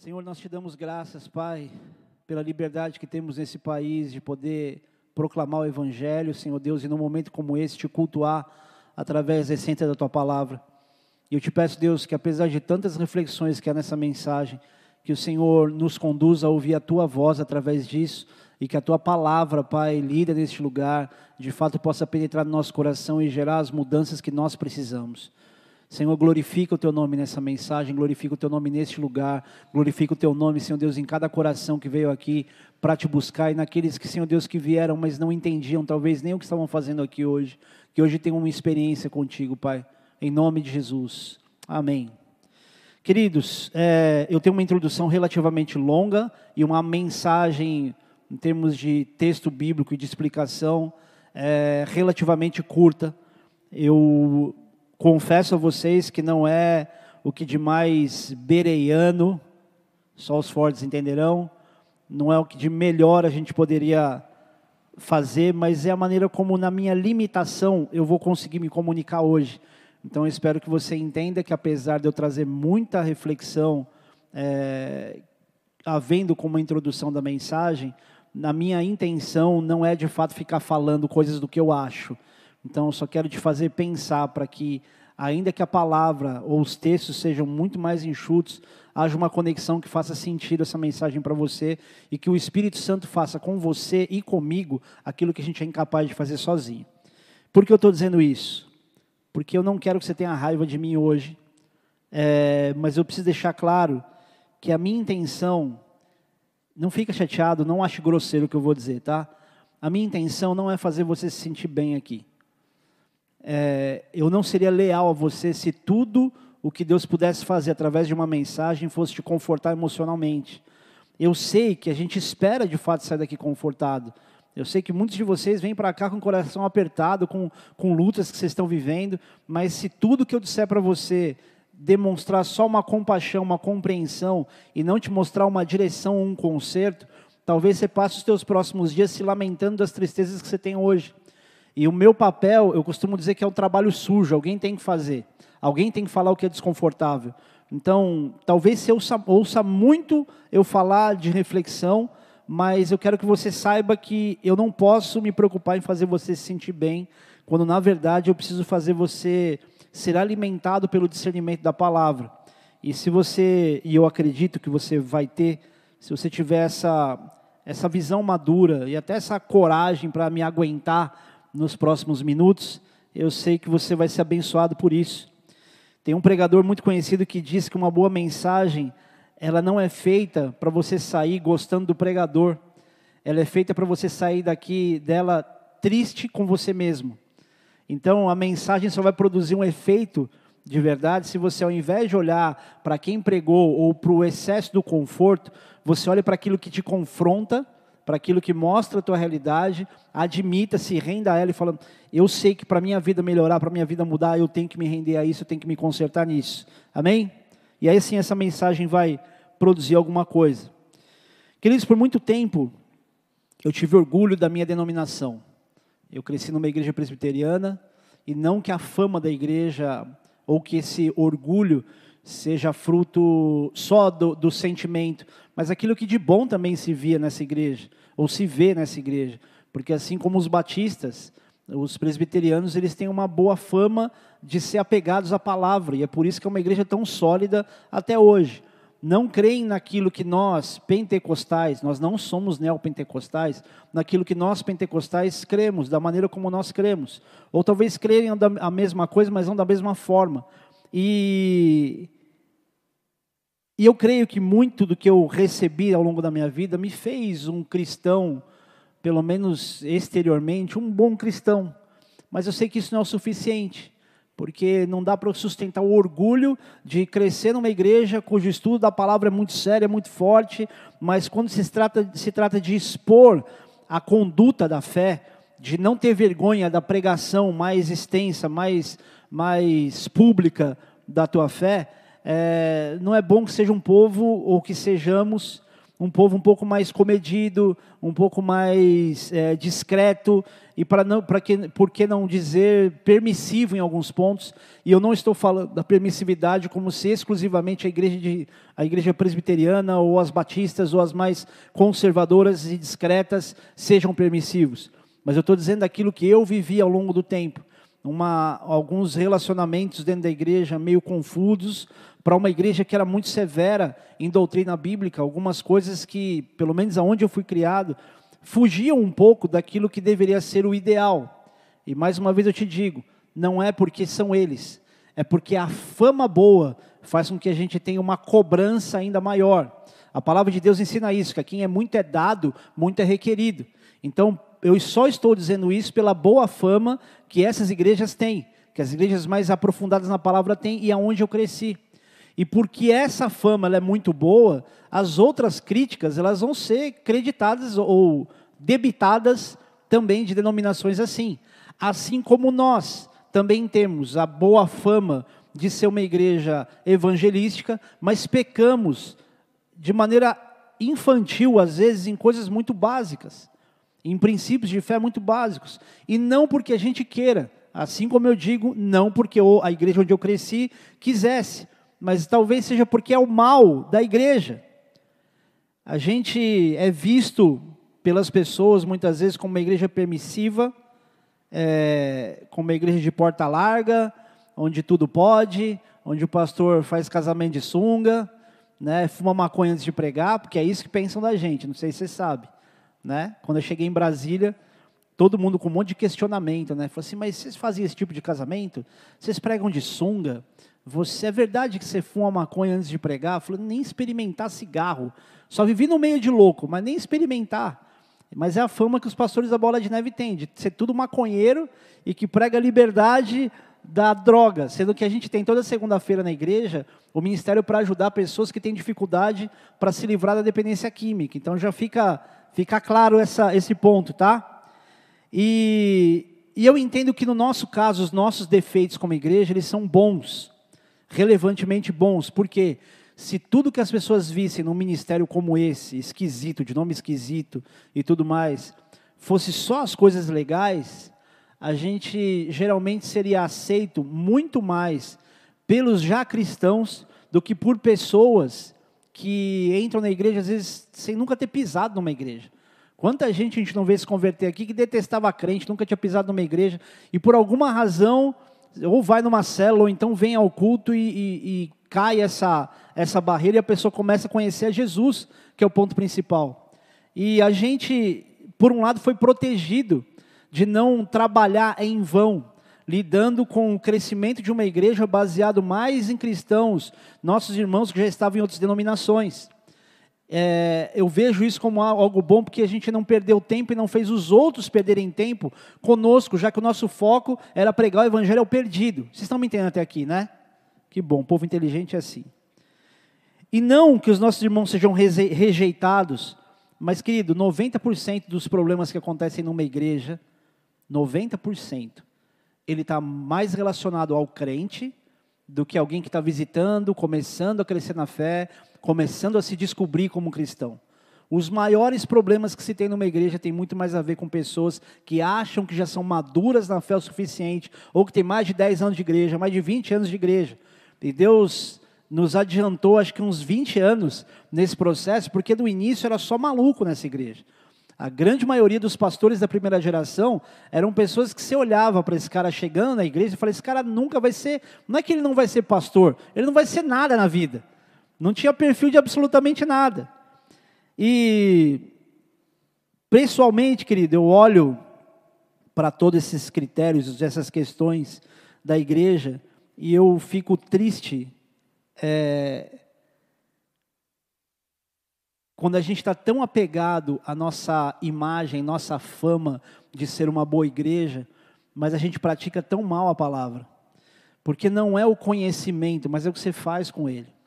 Senhor, nós te damos graças, Pai, pela liberdade que temos nesse país de poder proclamar o Evangelho, Senhor Deus, e num momento como esse te cultuar através da essência da tua palavra. E eu te peço, Deus, que apesar de tantas reflexões que há nessa mensagem, que o Senhor nos conduza a ouvir a tua voz através disso e que a tua palavra, Pai, lida neste lugar, de fato possa penetrar no nosso coração e gerar as mudanças que nós precisamos. Senhor, glorifica o teu nome nessa mensagem, glorifica o teu nome neste lugar, glorifica o teu nome, Senhor Deus, em cada coração que veio aqui para te buscar e naqueles que, Senhor Deus, que vieram, mas não entendiam talvez nem o que estavam fazendo aqui hoje, que hoje tenham uma experiência contigo, Pai, em nome de Jesus. Amém. Queridos, é, eu tenho uma introdução relativamente longa e uma mensagem, em termos de texto bíblico e de explicação, é, relativamente curta. Eu confesso a vocês que não é o que de mais bereiano, só os fortes entenderão, não é o que de melhor a gente poderia fazer, mas é a maneira como, na minha limitação, eu vou conseguir me comunicar hoje. Então, espero que você entenda que, apesar de eu trazer muita reflexão, é, havendo como introdução da mensagem, na minha intenção não é de fato ficar falando coisas do que eu acho então, só quero te fazer pensar para que, ainda que a palavra ou os textos sejam muito mais enxutos, haja uma conexão que faça sentido essa mensagem para você e que o Espírito Santo faça com você e comigo aquilo que a gente é incapaz de fazer sozinho. Por que eu estou dizendo isso? Porque eu não quero que você tenha raiva de mim hoje, é, mas eu preciso deixar claro que a minha intenção, não fica chateado, não ache grosseiro o que eu vou dizer, tá? A minha intenção não é fazer você se sentir bem aqui é, eu não seria leal a você se tudo o que Deus pudesse fazer através de uma mensagem fosse te confortar emocionalmente. Eu sei que a gente espera de fato sair daqui confortado. Eu sei que muitos de vocês vêm para cá com o coração apertado, com, com lutas que vocês estão vivendo, mas se tudo que eu disser para você demonstrar só uma compaixão, uma compreensão e não te mostrar uma direção, um conserto, talvez você passe os teus próximos dias se lamentando das tristezas que você tem hoje. E o meu papel, eu costumo dizer que é um trabalho sujo, alguém tem que fazer. Alguém tem que falar o que é desconfortável. Então, talvez você ouça, ouça muito eu falar de reflexão, mas eu quero que você saiba que eu não posso me preocupar em fazer você se sentir bem, quando na verdade eu preciso fazer você ser alimentado pelo discernimento da palavra. E se você, e eu acredito que você vai ter, se você tiver essa, essa visão madura e até essa coragem para me aguentar nos próximos minutos. Eu sei que você vai ser abençoado por isso. Tem um pregador muito conhecido que diz que uma boa mensagem, ela não é feita para você sair gostando do pregador. Ela é feita para você sair daqui dela triste com você mesmo. Então a mensagem só vai produzir um efeito de verdade se você, ao invés de olhar para quem pregou ou para o excesso do conforto, você olha para aquilo que te confronta para aquilo que mostra a tua realidade, admita, se renda a ela e fala: eu sei que para minha vida melhorar, para minha vida mudar, eu tenho que me render a isso, eu tenho que me consertar nisso. Amém? E aí sim essa mensagem vai produzir alguma coisa. Queridos, por muito tempo eu tive orgulho da minha denominação. Eu cresci numa igreja presbiteriana e não que a fama da igreja ou que esse orgulho seja fruto só do, do sentimento, mas aquilo que de bom também se via nessa igreja ou se vê nessa igreja, porque assim como os batistas, os presbiterianos, eles têm uma boa fama de ser apegados à palavra, e é por isso que é uma igreja tão sólida até hoje. Não creem naquilo que nós, pentecostais, nós não somos neopentecostais, naquilo que nós, pentecostais, cremos, da maneira como nós cremos. Ou talvez creem a mesma coisa, mas não da mesma forma. E e eu creio que muito do que eu recebi ao longo da minha vida me fez um cristão, pelo menos exteriormente, um bom cristão. Mas eu sei que isso não é o suficiente, porque não dá para sustentar o orgulho de crescer numa igreja cujo estudo da palavra é muito sério, é muito forte, mas quando se trata, se trata de expor a conduta da fé, de não ter vergonha da pregação mais extensa, mais, mais pública da tua fé, é, não é bom que seja um povo ou que sejamos um povo um pouco mais comedido, um pouco mais é, discreto e para não, para que, por que não dizer permissivo em alguns pontos? E eu não estou falando da permissividade como se exclusivamente a igreja de, a igreja presbiteriana ou as batistas ou as mais conservadoras e discretas sejam permissivos. Mas eu estou dizendo aquilo que eu vivi ao longo do tempo. Uma, alguns relacionamentos dentro da igreja meio confusos, para uma igreja que era muito severa em doutrina bíblica, algumas coisas que, pelo menos aonde eu fui criado, fugiam um pouco daquilo que deveria ser o ideal. E mais uma vez eu te digo, não é porque são eles, é porque a fama boa faz com que a gente tenha uma cobrança ainda maior. A palavra de Deus ensina isso, que a quem é muito é dado, muito é requerido. Então, eu só estou dizendo isso pela boa fama que essas igrejas têm, que as igrejas mais aprofundadas na palavra têm e aonde eu cresci. E porque essa fama é muito boa, as outras críticas elas vão ser creditadas ou debitadas também de denominações assim. Assim como nós também temos a boa fama de ser uma igreja evangelística, mas pecamos de maneira infantil, às vezes, em coisas muito básicas, em princípios de fé muito básicos. E não porque a gente queira, assim como eu digo, não porque a igreja onde eu cresci quisesse, mas talvez seja porque é o mal da igreja. A gente é visto pelas pessoas muitas vezes como uma igreja permissiva, é, como uma igreja de porta larga, onde tudo pode, onde o pastor faz casamento de sunga, né, fuma maconha antes de pregar, porque é isso que pensam da gente, não sei se você sabe. Né? Quando eu cheguei em Brasília, todo mundo com um monte de questionamento, né? Falou assim, mas vocês faziam esse tipo de casamento? Vocês pregam de sunga? Você é verdade que você fuma maconha antes de pregar? Falou, nem experimentar cigarro. Só vivi no meio de louco, mas nem experimentar. Mas é a fama que os pastores da Bola de Neve têm, de ser tudo maconheiro e que prega a liberdade da droga, sendo que a gente tem toda segunda-feira na igreja o ministério para ajudar pessoas que têm dificuldade para se livrar da dependência química. Então já fica, fica claro essa, esse ponto, tá? E, e eu entendo que no nosso caso, os nossos defeitos como igreja, eles são bons relevantemente bons, porque se tudo que as pessoas vissem num ministério como esse, esquisito, de nome esquisito e tudo mais, fosse só as coisas legais, a gente geralmente seria aceito muito mais pelos já cristãos do que por pessoas que entram na igreja às vezes sem nunca ter pisado numa igreja. Quanta gente a gente não vê se converter aqui que detestava a crente, nunca tinha pisado numa igreja e por alguma razão ou vai numa célula, ou então vem ao culto e, e, e cai essa, essa barreira e a pessoa começa a conhecer a Jesus, que é o ponto principal. E a gente, por um lado, foi protegido de não trabalhar em vão, lidando com o crescimento de uma igreja baseado mais em cristãos, nossos irmãos que já estavam em outras denominações é, eu vejo isso como algo bom, porque a gente não perdeu tempo e não fez os outros perderem tempo conosco, já que o nosso foco era pregar o evangelho ao perdido. Vocês estão me entendendo até aqui, né? Que bom, povo inteligente é assim. E não que os nossos irmãos sejam rejeitados, mas, querido, 90% dos problemas que acontecem numa igreja, 90%, ele está mais relacionado ao crente do que alguém que está visitando, começando a crescer na fé, começando a se descobrir como cristão. Os maiores problemas que se tem numa igreja tem muito mais a ver com pessoas que acham que já são maduras na fé o suficiente, ou que têm mais de 10 anos de igreja, mais de 20 anos de igreja. E Deus nos adiantou, acho que uns 20 anos nesse processo, porque no início era só maluco nessa igreja. A grande maioria dos pastores da primeira geração eram pessoas que se olhava para esse cara chegando na igreja e falava: esse cara nunca vai ser, não é que ele não vai ser pastor, ele não vai ser nada na vida. Não tinha perfil de absolutamente nada. E, pessoalmente, querido, eu olho para todos esses critérios, essas questões da igreja, e eu fico triste é, quando a gente está tão apegado à nossa imagem, nossa fama de ser uma boa igreja, mas a gente pratica tão mal a palavra. Porque não é o conhecimento, mas é o que você faz com ele.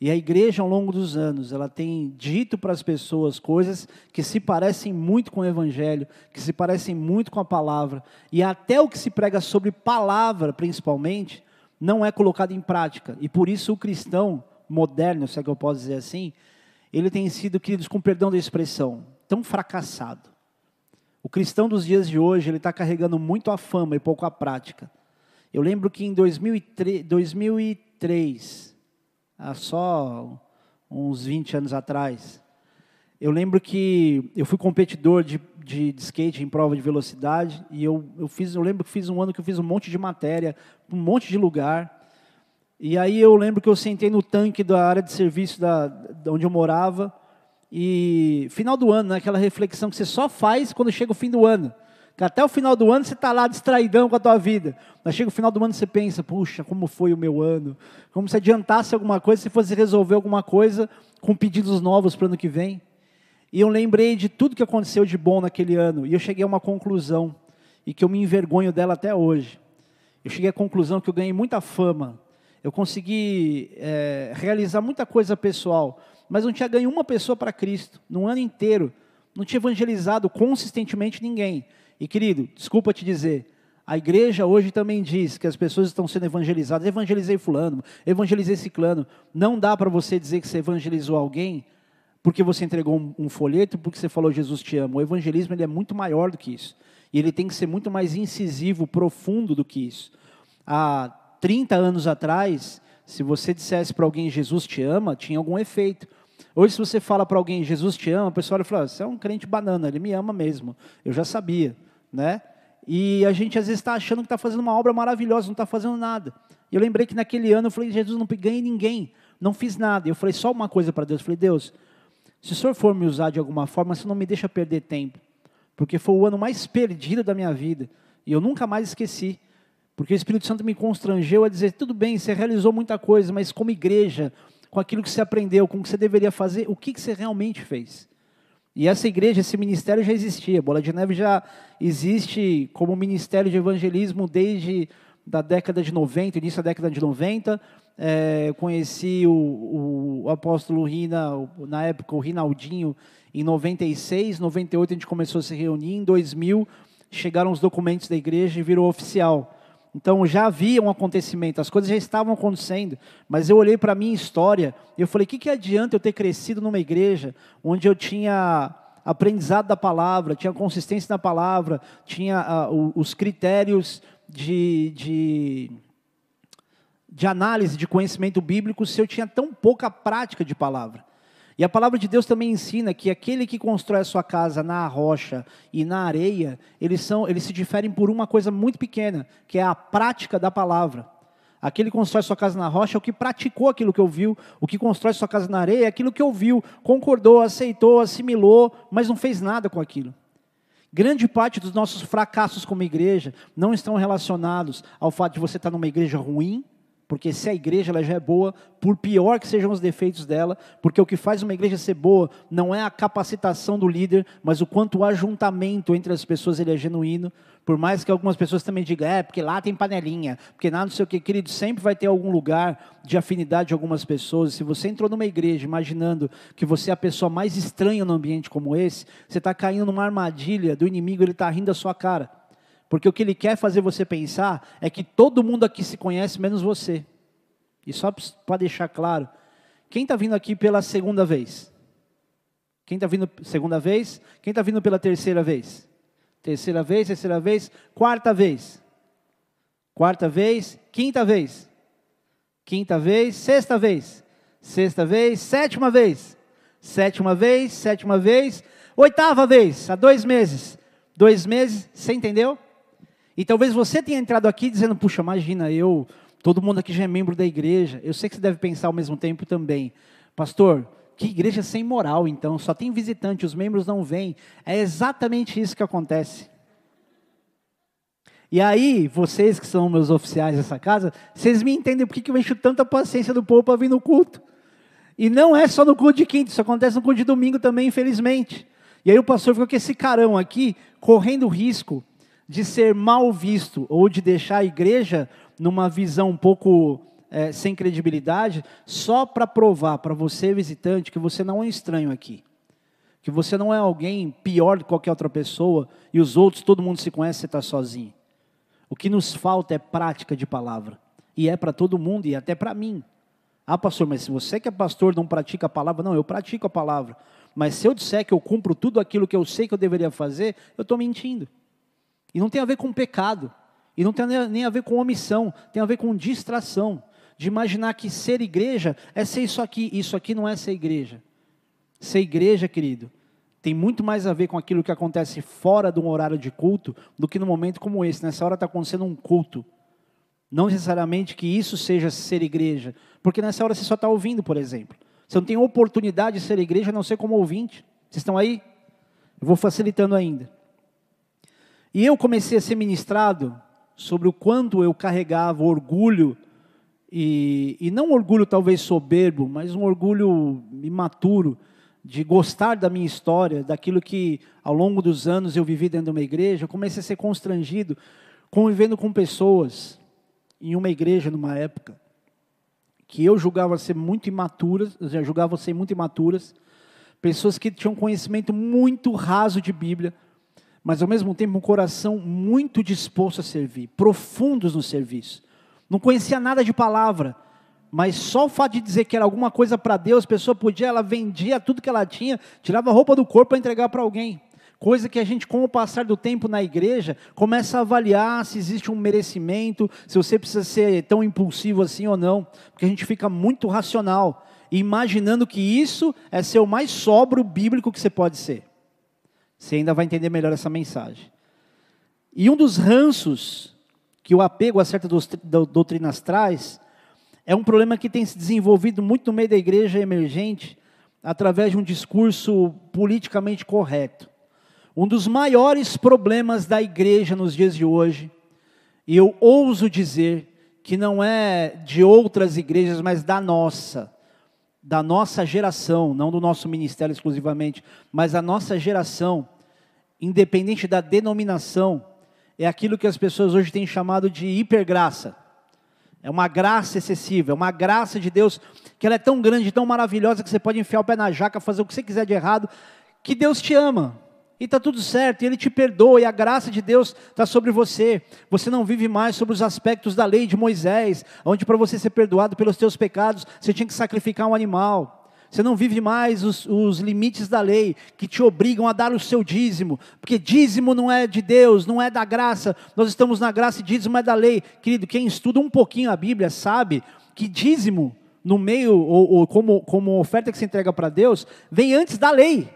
E a igreja, ao longo dos anos, ela tem dito para as pessoas coisas que se parecem muito com o evangelho, que se parecem muito com a palavra, e até o que se prega sobre palavra, principalmente, não é colocado em prática. E por isso o cristão moderno, se é que eu posso dizer assim, ele tem sido, queridos, com perdão da expressão, tão fracassado. O cristão dos dias de hoje, ele está carregando muito a fama e pouco a prática. Eu lembro que em 2003, 2003 há só uns 20 anos atrás, eu lembro que eu fui competidor de, de, de, skate em prova de velocidade e eu, eu fiz, eu lembro que fiz um ano que eu fiz um monte de matéria, um monte de lugar. E aí eu lembro que eu sentei no tanque da área de serviço da, da onde eu morava e final do ano, né, aquela reflexão que você só faz quando chega o fim do ano. Que até o final do ano você está lá distraidão com a tua vida. Mas chega o final do ano você pensa, puxa, como foi o meu ano? Como se adiantasse alguma coisa, se fosse resolver alguma coisa com pedidos novos para o ano que vem. E eu lembrei de tudo que aconteceu de bom naquele ano. E eu cheguei a uma conclusão, e que eu me envergonho dela até hoje. Eu cheguei à conclusão que eu ganhei muita fama. Eu consegui é, realizar muita coisa pessoal, mas não tinha ganho uma pessoa para Cristo, no ano inteiro. Não tinha evangelizado consistentemente ninguém. E querido, desculpa te dizer, a igreja hoje também diz que as pessoas estão sendo evangelizadas. Evangelizei fulano, evangelizei ciclano. Não dá para você dizer que você evangelizou alguém porque você entregou um, um, folheto, porque você falou Jesus te ama. O evangelismo ele é muito maior do que isso. E ele tem que ser muito mais incisivo, profundo do que isso. Há 30 anos atrás, se você dissesse para alguém Jesus te ama, tinha algum efeito. Hoje, se você fala para alguém Jesus te ama, a pessoa olha e fala: Você é um crente banana, ele me ama mesmo. Eu já sabia. Né? E a gente às vezes está achando que está fazendo uma obra maravilhosa, não está fazendo nada. E eu lembrei que naquele ano eu falei: Jesus, não ganhei ninguém, não fiz nada. Eu falei só uma coisa para Deus: eu falei, Deus, se o Senhor for me usar de alguma forma, você não me deixa perder tempo. Porque foi o ano mais perdido da minha vida. E eu nunca mais esqueci. Porque o Espírito Santo me constrangeu a dizer: tudo bem, você realizou muita coisa, mas como igreja, com aquilo que você aprendeu, com o que você deveria fazer, o que, que você realmente fez? E essa igreja, esse ministério já existia. Bola de Neve já existe como ministério de evangelismo desde da década de 90, início da década de 90. É, conheci o, o, apóstolo Rina, na época o Rinaldinho, em 96, 98 a gente começou a se reunir, em 2000 chegaram os documentos da igreja e virou oficial. Então já havia um acontecimento, as coisas já estavam acontecendo, mas eu olhei para a minha história e eu falei: o que, que adianta eu ter crescido numa igreja onde eu tinha aprendizado da palavra, tinha consistência na palavra, tinha uh, os critérios de, de, de análise, de conhecimento bíblico, se eu tinha tão pouca prática de palavra. E a palavra de Deus também ensina que aquele que constrói a sua casa na rocha e na areia, eles, são, eles se diferem por uma coisa muito pequena, que é a prática da palavra. Aquele que constrói sua casa na rocha é o que praticou aquilo que ouviu, o que constrói sua casa na areia é aquilo que ouviu, concordou, aceitou, assimilou, mas não fez nada com aquilo. Grande parte dos nossos fracassos como igreja não estão relacionados ao fato de você estar numa igreja ruim, porque se a igreja ela já é boa, por pior que sejam os defeitos dela, porque o que faz uma igreja ser boa não é a capacitação do líder, mas o quanto o ajuntamento entre as pessoas ele é genuíno. Por mais que algumas pessoas também digam, é, porque lá tem panelinha, porque lá não sei o que, querido, sempre vai ter algum lugar de afinidade de algumas pessoas. Se você entrou numa igreja imaginando que você é a pessoa mais estranha num ambiente como esse, você está caindo numa armadilha do inimigo, ele está rindo da sua cara. Porque o que ele quer fazer você pensar é que todo mundo aqui se conhece, menos você. E só para deixar claro, quem está vindo aqui pela segunda vez? Quem está vindo segunda vez? Quem está vindo pela terceira vez? Terceira vez, terceira vez, quarta vez. Quarta vez, quinta vez. Quinta vez, sexta vez. Sexta vez, sétima vez. Sétima vez, sétima vez, oitava vez, há dois meses. Dois meses, você entendeu? E talvez você tenha entrado aqui dizendo, puxa, imagina, eu, todo mundo aqui já é membro da igreja. Eu sei que você deve pensar ao mesmo tempo também, pastor, que igreja sem moral, então, só tem visitante, os membros não vêm. É exatamente isso que acontece. E aí, vocês que são meus oficiais dessa casa, vocês me entendem por que eu encho tanta paciência do povo para vir no culto. E não é só no culto de quinta, isso acontece no culto de domingo também, infelizmente. E aí o pastor ficou com esse carão aqui, correndo risco de ser mal visto ou de deixar a igreja numa visão um pouco é, sem credibilidade, só para provar para você, visitante, que você não é estranho aqui. Que você não é alguém pior do que qualquer outra pessoa e os outros, todo mundo se conhece, você está sozinho. O que nos falta é prática de palavra. E é para todo mundo e até para mim. Ah, pastor, mas se você que é pastor não pratica a palavra, não, eu pratico a palavra. Mas se eu disser que eu cumpro tudo aquilo que eu sei que eu deveria fazer, eu estou mentindo. E não tem a ver com pecado. E não tem nem a ver com omissão, tem a ver com distração. De imaginar que ser igreja é ser isso aqui, isso aqui não é ser igreja. Ser igreja, querido, tem muito mais a ver com aquilo que acontece fora de um horário de culto do que no momento como esse. Nessa hora está acontecendo um culto. Não necessariamente que isso seja ser igreja, porque nessa hora você só está ouvindo, por exemplo. Você não tem oportunidade de ser igreja a não ser como ouvinte. Vocês estão aí? Eu vou facilitando ainda. E eu comecei a ser ministrado sobre o quanto eu carregava orgulho, e, e não orgulho talvez soberbo, mas um orgulho imaturo, de gostar da minha história, daquilo que ao longo dos anos eu vivi dentro de uma igreja. Eu comecei a ser constrangido convivendo com pessoas em uma igreja numa época que eu julgava ser muito imaturas, já julgava ser muito imaturas, pessoas que tinham conhecimento muito raso de Bíblia, mas ao mesmo tempo um coração muito disposto a servir, profundos no serviço. Não conhecia nada de palavra, mas só o fato de dizer que era alguma coisa para Deus, a pessoa podia, ela vendia tudo que ela tinha, tirava a roupa do corpo para entregar para alguém. Coisa que a gente, com o passar do tempo na igreja, começa a avaliar se existe um merecimento, se você precisa ser tão impulsivo assim ou não, porque a gente fica muito racional, imaginando que isso é ser o mais sóbrio bíblico que você pode ser. Você ainda vai entender melhor essa mensagem. E um dos ranços que o apego a certas doutrinas traz é um problema que tem se desenvolvido muito no meio da igreja emergente através de um discurso politicamente correto. Um dos maiores problemas da igreja nos dias de hoje, e eu ouso dizer que não é de outras igrejas, mas da nossa, da nossa geração, não do nosso ministério exclusivamente, mas da nossa geração, independente da denominação, é aquilo que as pessoas hoje têm chamado de hipergraça. É uma graça excessiva, é uma graça de Deus que ela é tão grande, tão maravilhosa que você pode enfiar o pé na jaca, fazer o que você quiser de errado, que Deus te ama e está tudo certo, e Ele te perdoa, e a graça de Deus está sobre você. Você não vive mais sobre os aspectos da lei de Moisés, onde para você ser perdoado pelos teus pecados, você tinha que sacrificar um animal. Você não vive mais os, os limites da lei que te obrigam a dar o seu dízimo, porque dízimo não é de Deus, não é da graça. Nós estamos na graça e dízimo é da lei. Querido, quem estuda um pouquinho a Bíblia sabe que dízimo, no meio, ou, ou como, como oferta que se entrega para Deus, vem antes da lei.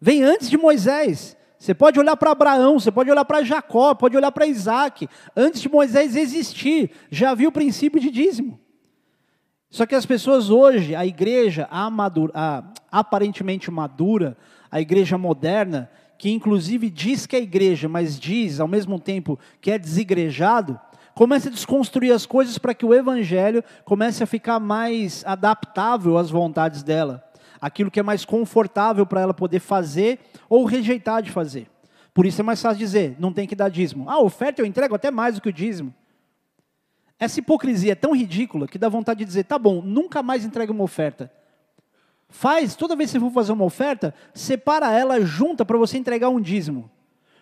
Vem antes de Moisés. Você pode olhar para Abraão, você pode olhar para Jacó, pode olhar para Isaac. Antes de Moisés existir, já havia o princípio de dízimo. Só que as pessoas hoje, a igreja a aparentemente madura, a igreja moderna, que inclusive diz que é igreja, mas diz ao mesmo tempo que é desigrejado, começa a desconstruir as coisas para que o evangelho comece a ficar mais adaptável às vontades dela aquilo que é mais confortável para ela poder fazer ou rejeitar de fazer. Por isso é mais fácil dizer, não tem que dar dízimo. Ah, oferta eu entrego até mais do que o dízimo. Essa hipocrisia é tão ridícula que dá vontade de dizer, tá bom, nunca mais entregue uma oferta. Faz, toda vez que você for fazer uma oferta, separa ela junta para você entregar um dízimo.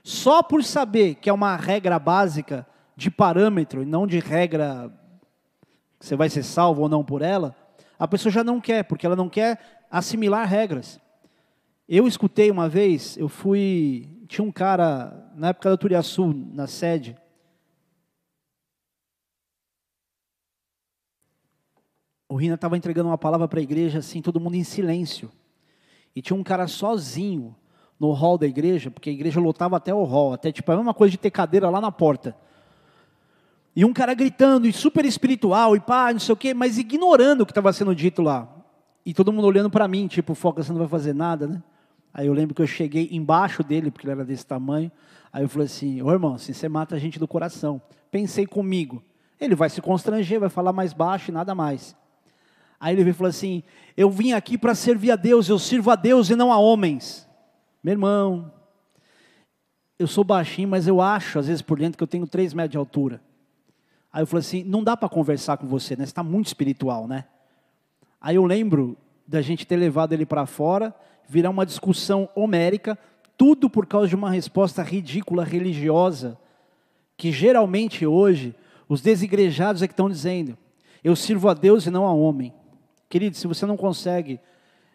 Só por saber que é uma regra básica de parâmetro e não de regra que você vai ser salvo ou não por ela, a pessoa já não quer, porque ela não quer assimilar regras. Eu escutei uma vez, eu fui, tinha um cara, na época da Turiaçu, na sede, o Rina estava entregando uma palavra para a igreja, assim, todo mundo em silêncio. E tinha um cara sozinho no hall da igreja, porque a igreja lotava até o hall, até tipo a mesma coisa de ter cadeira lá na porta. E um cara gritando, e super espiritual, e pá, não sei o quê, mas ignorando o que estava sendo dito lá. E todo mundo olhando para mim, tipo, foca, você não vai fazer nada, né? Aí eu lembro que eu cheguei embaixo dele, porque ele era desse tamanho. Aí eu falei assim: Ô irmão, assim você mata a gente do coração. Pensei comigo. Ele vai se constranger, vai falar mais baixo e nada mais. Aí ele veio e falou assim: Eu vim aqui para servir a Deus, eu sirvo a Deus e não a homens. Meu irmão, eu sou baixinho, mas eu acho, às vezes por dentro, que eu tenho três metros de altura. Aí eu falei assim: Não dá para conversar com você, né? Você está muito espiritual, né? Aí eu lembro da gente ter levado ele para fora, virar uma discussão homérica, tudo por causa de uma resposta ridícula religiosa, que geralmente hoje os desigrejados é que estão dizendo. Eu sirvo a Deus e não a homem. Querido, se você não consegue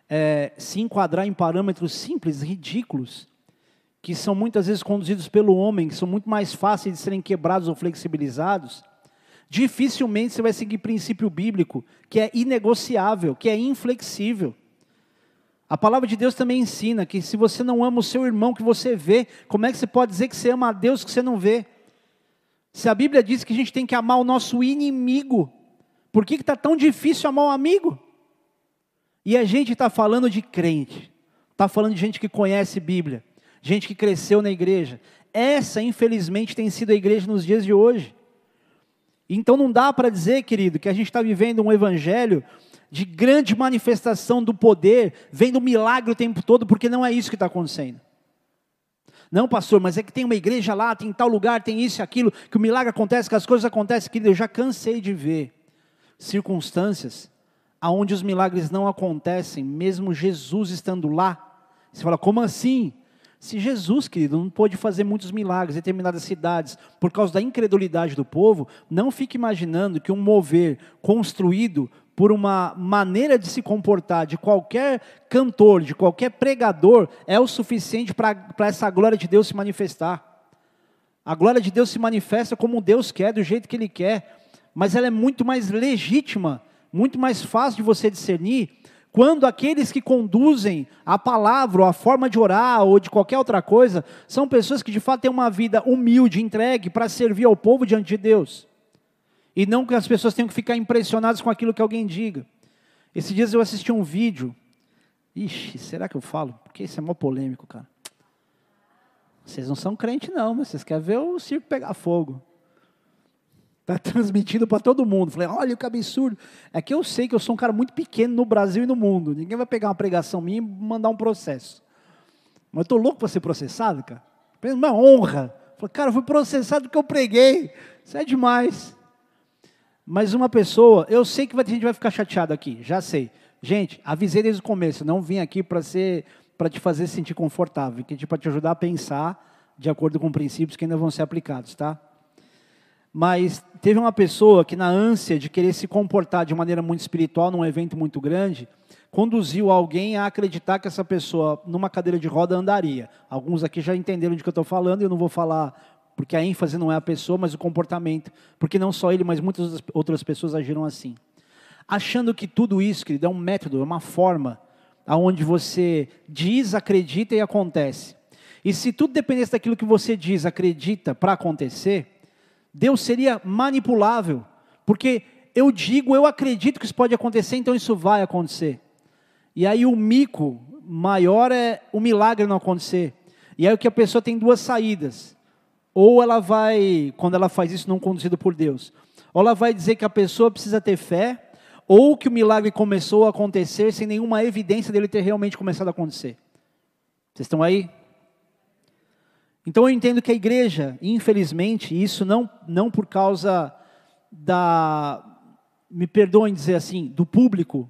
é, se enquadrar em parâmetros simples, ridículos, que são muitas vezes conduzidos pelo homem, que são muito mais fáceis de serem quebrados ou flexibilizados, dificilmente você vai seguir princípio bíblico, que é inegociável, que é inflexível. A palavra de Deus também ensina que se você não ama o seu irmão que você vê, como é que você pode dizer que você ama a Deus que você não vê? Se a Bíblia diz que a gente tem que amar o nosso inimigo, por que está tão difícil amar o um amigo? E a gente está falando de crente, está falando de gente que conhece Bíblia, gente que cresceu na igreja. Essa, infelizmente, tem sido a igreja nos dias de hoje. Então não dá para dizer, querido, que a gente está vivendo um evangelho de grande manifestação do poder, vendo milagre o tempo todo, porque não é isso que está acontecendo. Não, pastor, mas é que tem uma igreja lá, tem tal lugar, tem isso e aquilo, que o milagre acontece, que as coisas acontecem, querido, eu já cansei de ver circunstâncias aonde os milagres não acontecem, mesmo Jesus estando lá. Você fala, como assim? Se Jesus, querido, não pôde fazer muitos milagres em determinadas cidades por causa da incredulidade do povo, não fique imaginando que um mover construído por uma maneira de se comportar de qualquer cantor, de qualquer pregador, é o suficiente para essa glória de Deus se manifestar. A glória de Deus se manifesta como Deus quer, do jeito que Ele quer, mas ela é muito mais legítima, muito mais fácil de você discernir quando aqueles que conduzem a palavra, ou a forma de orar, ou de qualquer outra coisa, são pessoas que de fato têm uma vida humilde, entregue para servir ao povo diante de Deus. E não que as pessoas tenham que ficar impressionadas com aquilo que alguém diga. Esses dias eu assisti um vídeo. Ixi, será que eu falo? Porque isso é mó polêmico, cara. Vocês não são crente, não, mas vocês querem ver o circo pegar fogo. Está transmitindo para todo mundo. Falei, olha que absurdo. É que eu sei que eu sou um cara muito pequeno no Brasil e no mundo. Ninguém vai pegar uma pregação minha e mandar um processo. Mas eu estou louco para ser processado, cara. Pensa uma honra. Falei, cara, eu fui processado porque eu preguei. Isso é demais. Mas uma pessoa, eu sei que ter gente vai ficar chateado aqui, já sei. Gente, avisei desde o começo, não vim aqui para ser para te fazer se sentir confortável, que para te ajudar a pensar de acordo com princípios que ainda vão ser aplicados, tá? Mas teve uma pessoa que, na ânsia de querer se comportar de maneira muito espiritual num evento muito grande, conduziu alguém a acreditar que essa pessoa, numa cadeira de roda, andaria. Alguns aqui já entenderam de que eu estou falando, eu não vou falar porque a ênfase não é a pessoa, mas o comportamento. Porque não só ele, mas muitas outras pessoas agiram assim. Achando que tudo isso, querido, é um método, é uma forma aonde você diz, acredita e acontece. E se tudo dependesse daquilo que você diz, acredita para acontecer, Deus seria manipulável, porque eu digo, eu acredito que isso pode acontecer, então isso vai acontecer. E aí o mico maior é o milagre não acontecer. E aí o que a pessoa tem duas saídas. Ou ela vai, quando ela faz isso não conduzido por Deus, ou ela vai dizer que a pessoa precisa ter fé, ou que o milagre começou a acontecer sem nenhuma evidência dele ter realmente começado a acontecer. Vocês estão aí? Então eu entendo que a igreja, infelizmente, isso não, não por causa da, me perdoem dizer assim, do público,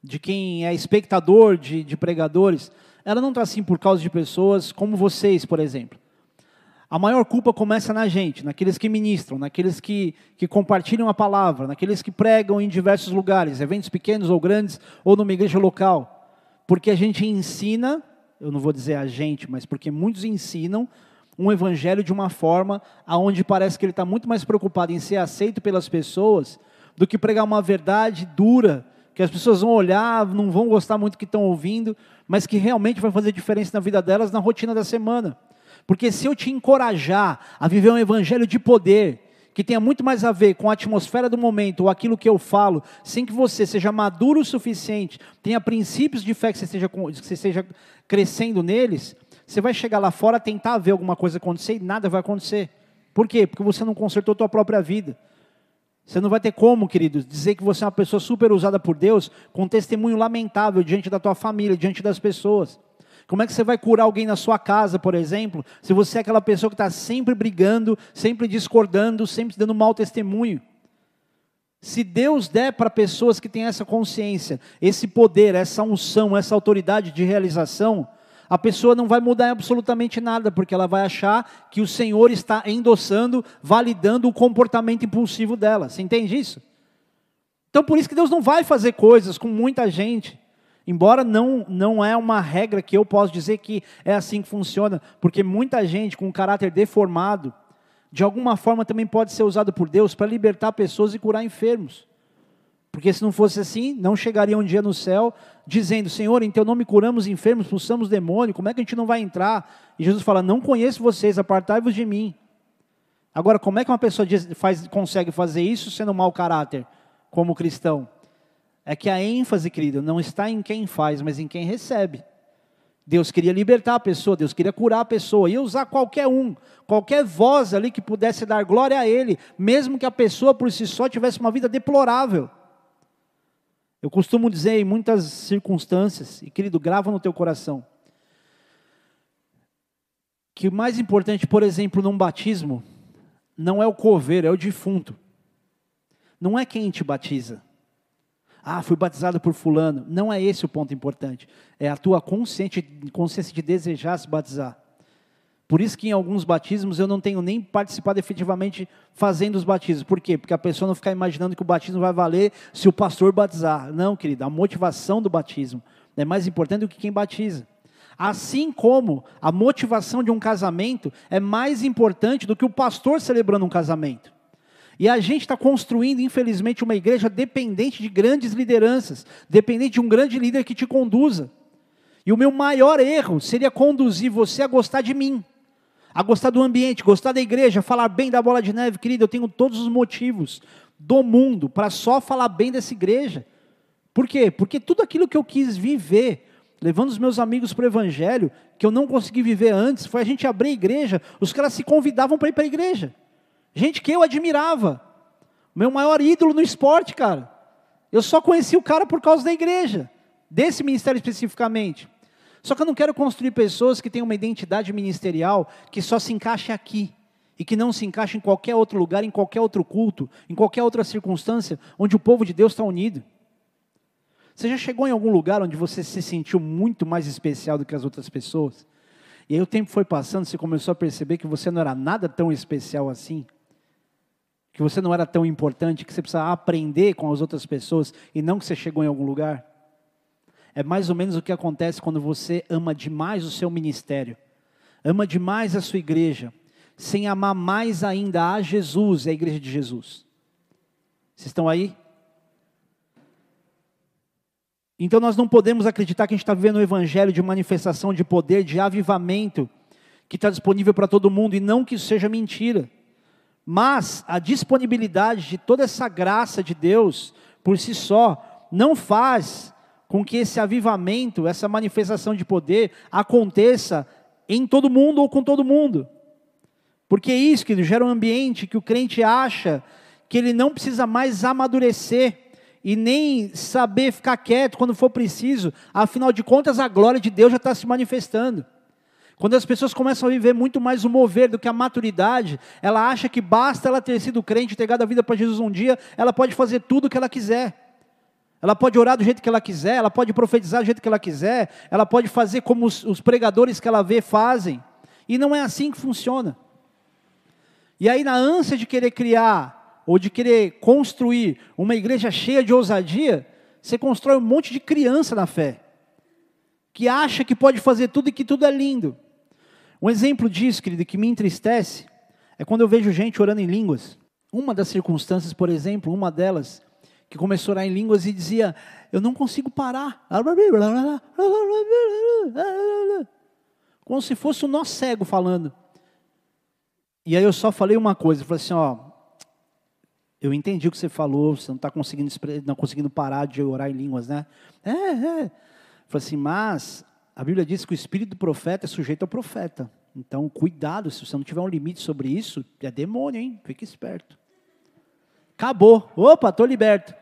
de quem é espectador de, de pregadores, ela não está assim por causa de pessoas como vocês, por exemplo. A maior culpa começa na gente, naqueles que ministram, naqueles que, que compartilham a palavra, naqueles que pregam em diversos lugares, eventos pequenos ou grandes, ou numa igreja local. Porque a gente ensina eu não vou dizer a gente, mas porque muitos ensinam um evangelho de uma forma aonde parece que ele está muito mais preocupado em ser aceito pelas pessoas do que pregar uma verdade dura, que as pessoas vão olhar, não vão gostar muito do que estão ouvindo, mas que realmente vai fazer diferença na vida delas, na rotina da semana. Porque se eu te encorajar a viver um evangelho de poder, que tenha muito mais a ver com a atmosfera do momento, ou aquilo que eu falo, sem que você seja maduro o suficiente, tenha princípios de fé que você esteja, que você esteja crescendo neles, você vai chegar lá fora, tentar ver alguma coisa acontecer e nada vai acontecer. Por quê? Porque você não consertou a tua própria vida. Você não vai ter como, queridos, dizer que você é uma pessoa super usada por Deus, com um testemunho lamentável diante da tua família, diante das pessoas. Como é que você vai curar alguém na sua casa, por exemplo, se você é aquela pessoa que está sempre brigando, sempre discordando, sempre dando mau testemunho? Se Deus der para pessoas que têm essa consciência, esse poder, essa unção, essa autoridade de realização, a pessoa não vai mudar absolutamente nada, porque ela vai achar que o Senhor está endossando, validando o comportamento impulsivo dela. Você entende isso? Então por isso que Deus não vai fazer coisas com muita gente. Embora não, não é uma regra que eu posso dizer que é assim que funciona, porque muita gente com caráter deformado, de alguma forma também pode ser usado por Deus para libertar pessoas e curar enfermos. Porque se não fosse assim, não chegaria um dia no céu dizendo: Senhor, em teu nome curamos enfermos, expulsamos demônio, como é que a gente não vai entrar? E Jesus fala: Não conheço vocês, apartai-vos de mim. Agora, como é que uma pessoa faz, consegue fazer isso sendo um mau caráter, como cristão? É que a ênfase, querido, não está em quem faz, mas em quem recebe. Deus queria libertar a pessoa, Deus queria curar a pessoa, ia usar qualquer um, qualquer voz ali que pudesse dar glória a Ele, mesmo que a pessoa por si só tivesse uma vida deplorável. Eu costumo dizer em muitas circunstâncias, e querido, grava no teu coração, que o mais importante, por exemplo, num batismo, não é o coveiro, é o defunto. Não é quem te batiza. Ah, fui batizado por fulano. Não é esse o ponto importante. É a tua consciência, consciência de desejar se batizar. Por isso que em alguns batismos eu não tenho nem participado efetivamente fazendo os batismos. Por quê? Porque a pessoa não fica imaginando que o batismo vai valer se o pastor batizar. Não, querido, a motivação do batismo é mais importante do que quem batiza. Assim como a motivação de um casamento é mais importante do que o pastor celebrando um casamento. E a gente está construindo, infelizmente, uma igreja dependente de grandes lideranças, dependente de um grande líder que te conduza. E o meu maior erro seria conduzir você a gostar de mim a gostar do ambiente, gostar da igreja, falar bem da bola de neve, querido, eu tenho todos os motivos do mundo para só falar bem dessa igreja. Por quê? Porque tudo aquilo que eu quis viver, levando os meus amigos para o evangelho, que eu não consegui viver antes, foi a gente abrir a igreja, os caras se convidavam para ir para a igreja. Gente que eu admirava. Meu maior ídolo no esporte, cara. Eu só conheci o cara por causa da igreja, desse ministério especificamente. Só que eu não quero construir pessoas que têm uma identidade ministerial que só se encaixe aqui e que não se encaixe em qualquer outro lugar, em qualquer outro culto, em qualquer outra circunstância onde o povo de Deus está unido. Você já chegou em algum lugar onde você se sentiu muito mais especial do que as outras pessoas? E aí o tempo foi passando, você começou a perceber que você não era nada tão especial assim, que você não era tão importante, que você precisava aprender com as outras pessoas e não que você chegou em algum lugar? É mais ou menos o que acontece quando você ama demais o seu ministério, ama demais a sua igreja, sem amar mais ainda a Jesus e a igreja de Jesus. Vocês estão aí? Então nós não podemos acreditar que a gente está vivendo um evangelho de manifestação de poder, de avivamento, que está disponível para todo mundo, e não que isso seja mentira. Mas a disponibilidade de toda essa graça de Deus, por si só, não faz com que esse avivamento, essa manifestação de poder aconteça em todo mundo ou com todo mundo. Porque é isso que gera um ambiente que o crente acha que ele não precisa mais amadurecer e nem saber ficar quieto quando for preciso, afinal de contas a glória de Deus já está se manifestando. Quando as pessoas começam a viver muito mais o mover do que a maturidade, ela acha que basta ela ter sido crente, ter dado a vida para Jesus um dia, ela pode fazer tudo o que ela quiser. Ela pode orar do jeito que ela quiser, ela pode profetizar do jeito que ela quiser, ela pode fazer como os, os pregadores que ela vê fazem. E não é assim que funciona. E aí, na ânsia de querer criar, ou de querer construir uma igreja cheia de ousadia, você constrói um monte de criança na fé, que acha que pode fazer tudo e que tudo é lindo. Um exemplo disso, querido, que me entristece, é quando eu vejo gente orando em línguas. Uma das circunstâncias, por exemplo, uma delas, que começou a orar em línguas e dizia: Eu não consigo parar. Como se fosse um nó cego falando. E aí eu só falei uma coisa: eu falei assim, ó. Eu entendi o que você falou, você não está conseguindo, não conseguindo parar de orar em línguas, né? É, é. Falei assim, mas a Bíblia diz que o espírito do profeta é sujeito ao profeta. Então, cuidado, se você não tiver um limite sobre isso, é demônio, hein? Fique esperto. Acabou. Opa, estou liberto.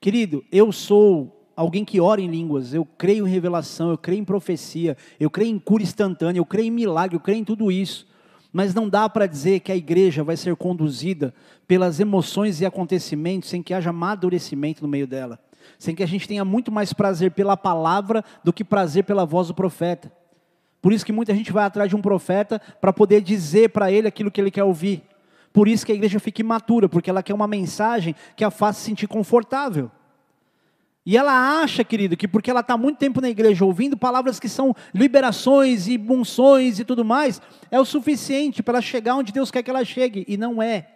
Querido, eu sou alguém que ora em línguas, eu creio em revelação, eu creio em profecia, eu creio em cura instantânea, eu creio em milagre, eu creio em tudo isso. Mas não dá para dizer que a igreja vai ser conduzida pelas emoções e acontecimentos sem que haja amadurecimento no meio dela. Sem que a gente tenha muito mais prazer pela palavra do que prazer pela voz do profeta. Por isso que muita gente vai atrás de um profeta para poder dizer para ele aquilo que ele quer ouvir. Por isso que a igreja fica imatura, porque ela quer uma mensagem que a faça sentir confortável. E ela acha, querido, que porque ela está muito tempo na igreja ouvindo palavras que são liberações e bunções e tudo mais, é o suficiente para ela chegar onde Deus quer que ela chegue, e não é.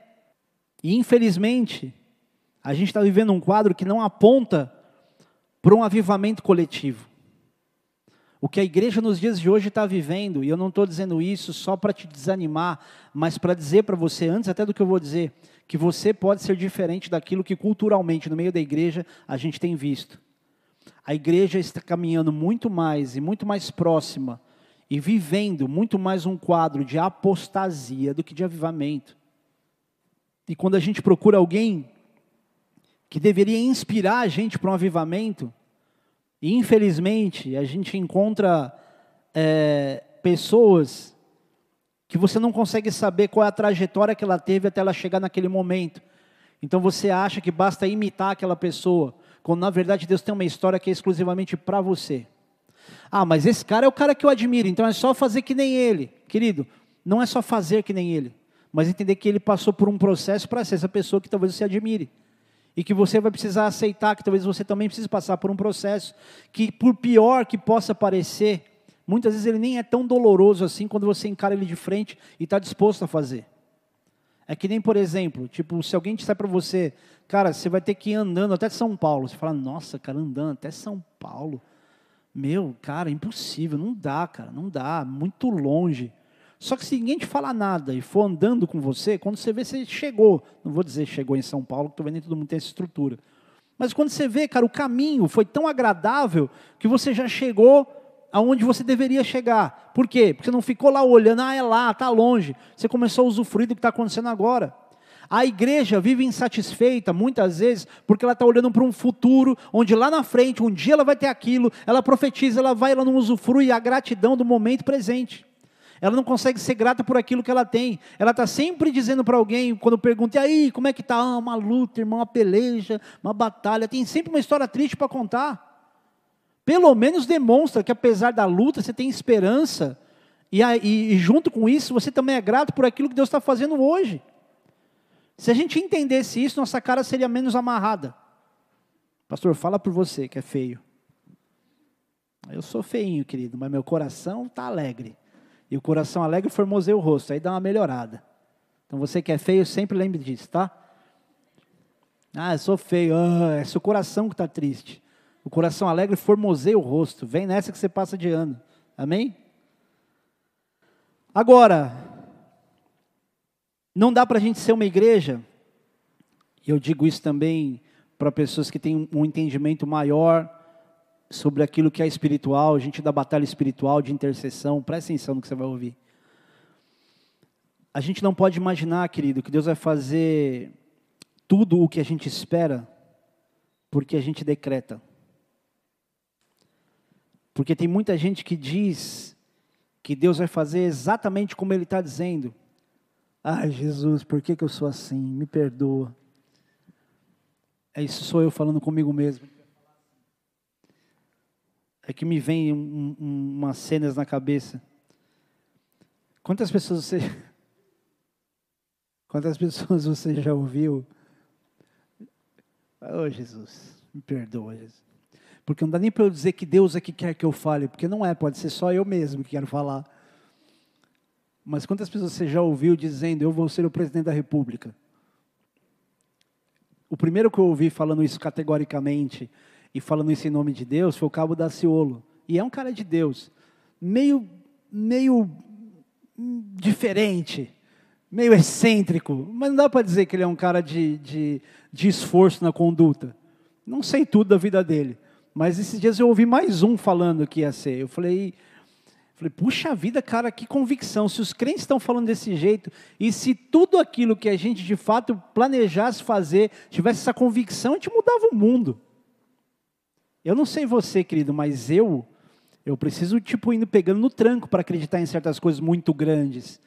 E infelizmente, a gente está vivendo um quadro que não aponta para um avivamento coletivo. O que a igreja nos dias de hoje está vivendo, e eu não estou dizendo isso só para te desanimar, mas para dizer para você, antes até do que eu vou dizer, que você pode ser diferente daquilo que culturalmente no meio da igreja a gente tem visto. A igreja está caminhando muito mais e muito mais próxima e vivendo muito mais um quadro de apostasia do que de avivamento. E quando a gente procura alguém que deveria inspirar a gente para um avivamento, e infelizmente a gente encontra é, pessoas que você não consegue saber qual é a trajetória que ela teve até ela chegar naquele momento. Então você acha que basta imitar aquela pessoa, quando na verdade Deus tem uma história que é exclusivamente para você. Ah, mas esse cara é o cara que eu admiro, então é só fazer que nem ele. Querido, não é só fazer que nem ele, mas entender que ele passou por um processo para ser essa pessoa que talvez você admire e que você vai precisar aceitar que talvez você também precise passar por um processo que, por pior que possa parecer, muitas vezes ele nem é tão doloroso assim quando você encara ele de frente e está disposto a fazer. É que nem, por exemplo, tipo, se alguém disser para você, cara, você vai ter que ir andando até São Paulo. Você fala, nossa, cara, andando até São Paulo. Meu, cara, impossível, não dá, cara, não dá, muito longe. Só que se ninguém te falar nada e for andando com você, quando você vê, você chegou. Não vou dizer chegou em São Paulo, que também nem todo mundo tem essa estrutura. Mas quando você vê, cara, o caminho foi tão agradável que você já chegou aonde você deveria chegar. Por quê? Porque você não ficou lá olhando, ah, é lá, está longe. Você começou a usufruir do que está acontecendo agora. A igreja vive insatisfeita muitas vezes porque ela está olhando para um futuro onde lá na frente, um dia ela vai ter aquilo, ela profetiza, ela vai, ela não usufrui a gratidão do momento presente. Ela não consegue ser grata por aquilo que ela tem. Ela está sempre dizendo para alguém, quando pergunta, e aí, como é que está? Ah, uma luta, irmão, uma peleja, uma batalha. Tem sempre uma história triste para contar. Pelo menos demonstra que apesar da luta, você tem esperança. E, e, e junto com isso, você também é grato por aquilo que Deus está fazendo hoje. Se a gente entendesse isso, nossa cara seria menos amarrada. Pastor, fala por você que é feio. Eu sou feinho, querido, mas meu coração está alegre. E o coração alegre formoseia o rosto, aí dá uma melhorada. Então você que é feio, sempre lembre disso, tá? Ah, eu sou feio, ah, é seu coração que está triste. O coração alegre formoseia o rosto. Vem nessa que você passa de ano. Amém? Agora, não dá para a gente ser uma igreja, e eu digo isso também para pessoas que têm um entendimento maior sobre aquilo que é espiritual, a gente da batalha espiritual, de intercessão, presta atenção no que você vai ouvir. A gente não pode imaginar, querido, que Deus vai fazer tudo o que a gente espera, porque a gente decreta. Porque tem muita gente que diz que Deus vai fazer exatamente como Ele está dizendo. Ai, Jesus, por que, que eu sou assim? Me perdoa. É isso sou eu falando comigo mesmo é que me vem um, um, umas cenas na cabeça. Quantas pessoas você. Quantas pessoas você já ouviu? Oh, Jesus, me perdoa, Jesus. Porque não dá nem para eu dizer que Deus é que quer que eu fale, porque não é, pode ser só eu mesmo que quero falar. Mas quantas pessoas você já ouviu dizendo, eu vou ser o presidente da república? O primeiro que eu ouvi falando isso categoricamente e falando isso em nome de Deus, foi o Cabo da Ciolo. E é um cara de Deus, meio, meio diferente, meio excêntrico, mas não dá para dizer que ele é um cara de, de, de esforço na conduta. Não sei tudo da vida dele, mas esses dias eu ouvi mais um falando que ia ser. Eu falei, falei, puxa vida, cara, que convicção. Se os crentes estão falando desse jeito, e se tudo aquilo que a gente de fato planejasse fazer, tivesse essa convicção, a gente mudava o mundo. Eu não sei você, querido, mas eu, eu preciso, tipo, indo pegando no tranco para acreditar em certas coisas muito grandes.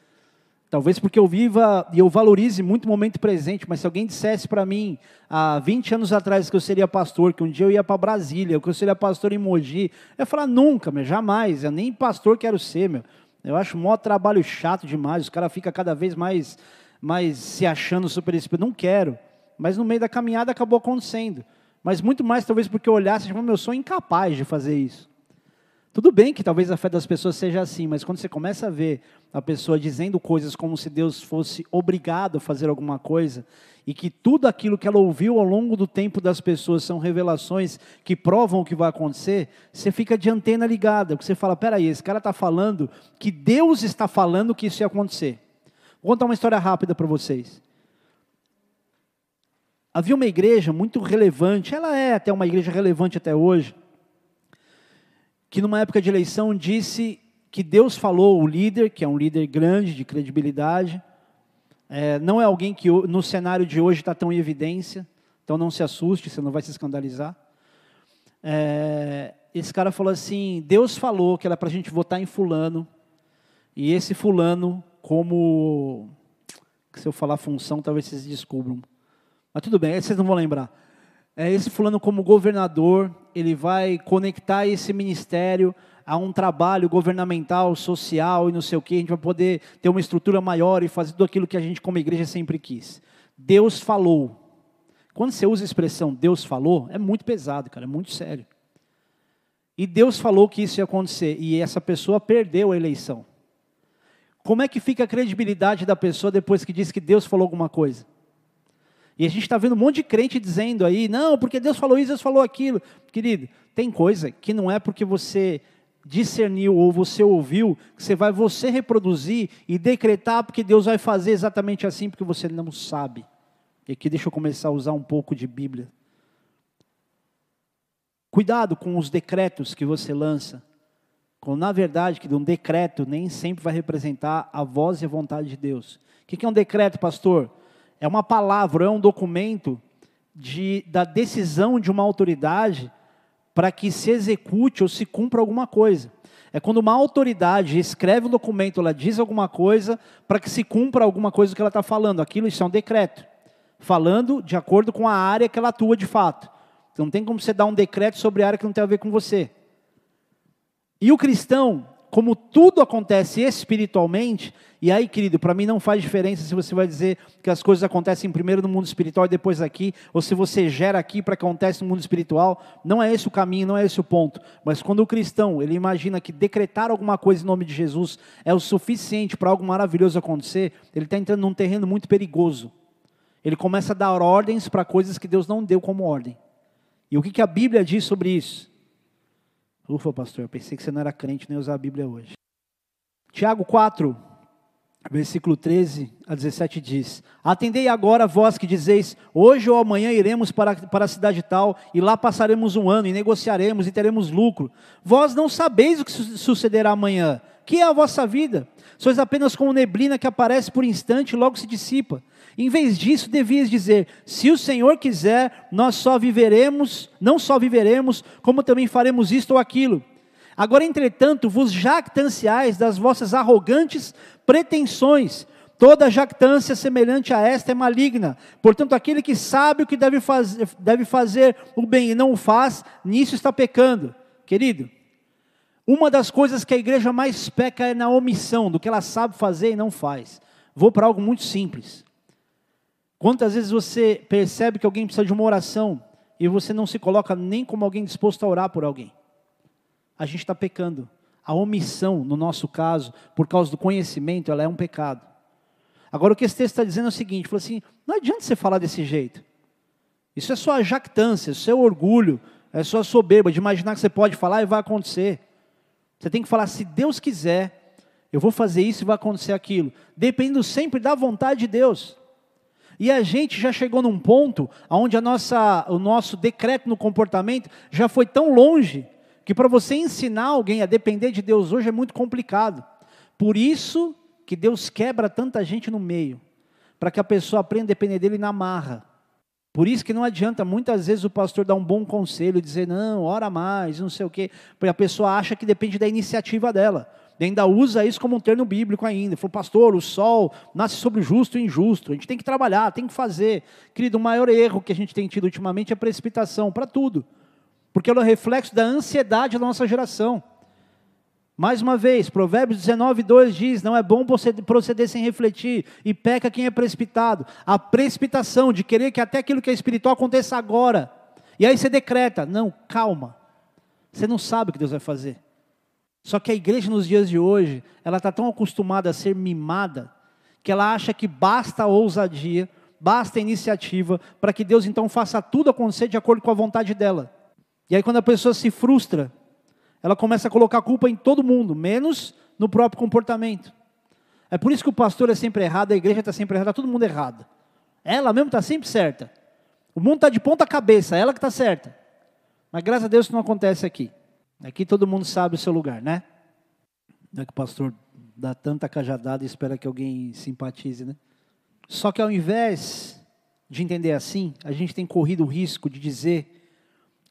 Talvez porque eu viva e eu valorize muito o momento presente, mas se alguém dissesse para mim, há 20 anos atrás, que eu seria pastor, que um dia eu ia para Brasília, que eu seria pastor em Mogi, eu ia falar, nunca, meu, jamais, eu nem pastor quero ser, meu. Eu acho o maior trabalho chato demais, os caras ficam cada vez mais mais se achando super espiritual. Não quero. Mas no meio da caminhada acabou acontecendo. Mas muito mais talvez porque eu olhasse e meu, eu sou incapaz de fazer isso. Tudo bem que talvez a fé das pessoas seja assim, mas quando você começa a ver a pessoa dizendo coisas como se Deus fosse obrigado a fazer alguma coisa, e que tudo aquilo que ela ouviu ao longo do tempo das pessoas são revelações que provam o que vai acontecer, você fica de antena ligada, porque você fala: peraí, esse cara está falando que Deus está falando que isso ia acontecer. Vou contar uma história rápida para vocês. Havia uma igreja muito relevante, ela é até uma igreja relevante até hoje que numa época de eleição disse que Deus falou, o líder, que é um líder grande, de credibilidade, é, não é alguém que no cenário de hoje está tão em evidência, então não se assuste, você não vai se escandalizar. É, esse cara falou assim: Deus falou que era para a gente votar em Fulano, e esse Fulano, como. Se eu falar função, talvez vocês descubram. Mas tudo bem, vocês não vão lembrar é, esse fulano como governador, ele vai conectar esse ministério a um trabalho governamental, social e não sei o que, a gente vai poder ter uma estrutura maior e fazer tudo aquilo que a gente como igreja sempre quis. Deus falou. Quando você usa a expressão Deus falou, é muito pesado, cara, é muito sério. E Deus falou que isso ia acontecer e essa pessoa perdeu a eleição. Como é que fica a credibilidade da pessoa depois que diz que Deus falou alguma coisa? E a gente está vendo um monte de crente dizendo aí, não, porque Deus falou isso, Deus falou aquilo. Querido, tem coisa que não é porque você discerniu ou você ouviu, que você vai você reproduzir e decretar porque Deus vai fazer exatamente assim, porque você não sabe. E aqui deixa eu começar a usar um pouco de Bíblia. Cuidado com os decretos que você lança. Quando na verdade que um decreto nem sempre vai representar a voz e a vontade de Deus. O que é um decreto, pastor? É uma palavra, é um documento de, da decisão de uma autoridade para que se execute ou se cumpra alguma coisa. É quando uma autoridade escreve um documento, ela diz alguma coisa para que se cumpra alguma coisa que ela está falando. Aquilo isso é um decreto, falando de acordo com a área que ela atua de fato. Então não tem como você dar um decreto sobre a área que não tem a ver com você. E o cristão, como tudo acontece espiritualmente, e aí, querido, para mim não faz diferença se você vai dizer que as coisas acontecem primeiro no mundo espiritual e depois aqui, ou se você gera aqui para que aconteça no mundo espiritual. Não é esse o caminho, não é esse o ponto. Mas quando o cristão, ele imagina que decretar alguma coisa em nome de Jesus é o suficiente para algo maravilhoso acontecer, ele está entrando num terreno muito perigoso. Ele começa a dar ordens para coisas que Deus não deu como ordem. E o que, que a Bíblia diz sobre isso? Ufa, pastor, eu pensei que você não era crente nem usar a Bíblia hoje. Tiago 4, versículo 13 a 17 diz: Atendei agora vós que dizeis: Hoje ou amanhã iremos para, para a cidade tal, e lá passaremos um ano, e negociaremos, e teremos lucro. Vós não sabeis o que sucederá amanhã. Que é a vossa vida? Sois apenas como neblina que aparece por instante e logo se dissipa. Em vez disso, devias dizer: Se o Senhor quiser, nós só viveremos, não só viveremos, como também faremos isto ou aquilo. Agora, entretanto, vos jactanciais das vossas arrogantes pretensões. Toda jactância semelhante a esta é maligna. Portanto, aquele que sabe o que deve fazer, deve fazer o bem e não o faz, nisso está pecando. Querido, uma das coisas que a igreja mais peca é na omissão do que ela sabe fazer e não faz. Vou para algo muito simples. Quantas vezes você percebe que alguém precisa de uma oração e você não se coloca nem como alguém disposto a orar por alguém? A gente está pecando. A omissão, no nosso caso, por causa do conhecimento, ela é um pecado. Agora, o que esse texto está dizendo é o seguinte: falou assim, não adianta você falar desse jeito. Isso é sua jactância, é orgulho, é sua soberba de imaginar que você pode falar e vai acontecer. Você tem que falar, se Deus quiser, eu vou fazer isso e vai acontecer aquilo. Dependendo sempre da vontade de Deus. E a gente já chegou num ponto onde a nossa, o nosso decreto no comportamento já foi tão longe que para você ensinar alguém a depender de Deus hoje é muito complicado. Por isso que Deus quebra tanta gente no meio, para que a pessoa aprenda a depender dele na marra. Por isso que não adianta muitas vezes o pastor dar um bom conselho, dizer não, ora mais, não sei o quê, porque a pessoa acha que depende da iniciativa dela. E ainda usa isso como um termo bíblico ainda. Falou, pastor, o sol nasce sobre o justo e injusto. A gente tem que trabalhar, tem que fazer. Querido, o maior erro que a gente tem tido ultimamente é precipitação para tudo porque ela é o reflexo da ansiedade da nossa geração. Mais uma vez, Provérbios 19, 2 diz: Não é bom proceder sem refletir, e peca quem é precipitado. A precipitação de querer que até aquilo que é espiritual aconteça agora. E aí você decreta: Não, calma. Você não sabe o que Deus vai fazer. Só que a igreja nos dias de hoje, ela está tão acostumada a ser mimada, que ela acha que basta a ousadia, basta a iniciativa, para que Deus então faça tudo acontecer de acordo com a vontade dela. E aí, quando a pessoa se frustra, ela começa a colocar culpa em todo mundo, menos no próprio comportamento. É por isso que o pastor é sempre errado, a igreja está sempre errada, está todo mundo errado. Ela mesmo está sempre certa. O mundo está de ponta cabeça, ela que está certa. Mas graças a Deus isso não acontece aqui. Aqui todo mundo sabe o seu lugar, né? Não é que o pastor dá tanta cajadada e espera que alguém simpatize, né? Só que ao invés de entender assim, a gente tem corrido o risco de dizer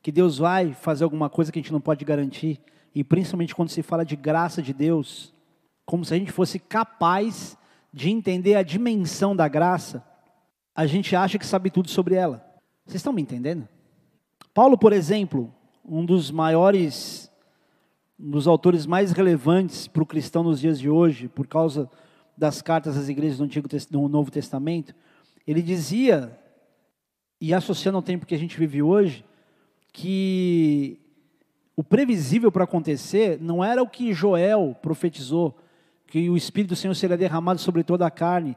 que Deus vai fazer alguma coisa que a gente não pode garantir, e principalmente quando se fala de graça de Deus, como se a gente fosse capaz de entender a dimensão da graça, a gente acha que sabe tudo sobre ela. Vocês estão me entendendo? Paulo, por exemplo, um dos maiores, um dos autores mais relevantes para o cristão nos dias de hoje, por causa das cartas às igrejas do Antigo do Novo Testamento, ele dizia, e associando ao tempo que a gente vive hoje, que o previsível para acontecer não era o que Joel profetizou, que o Espírito do Senhor seria derramado sobre toda a carne,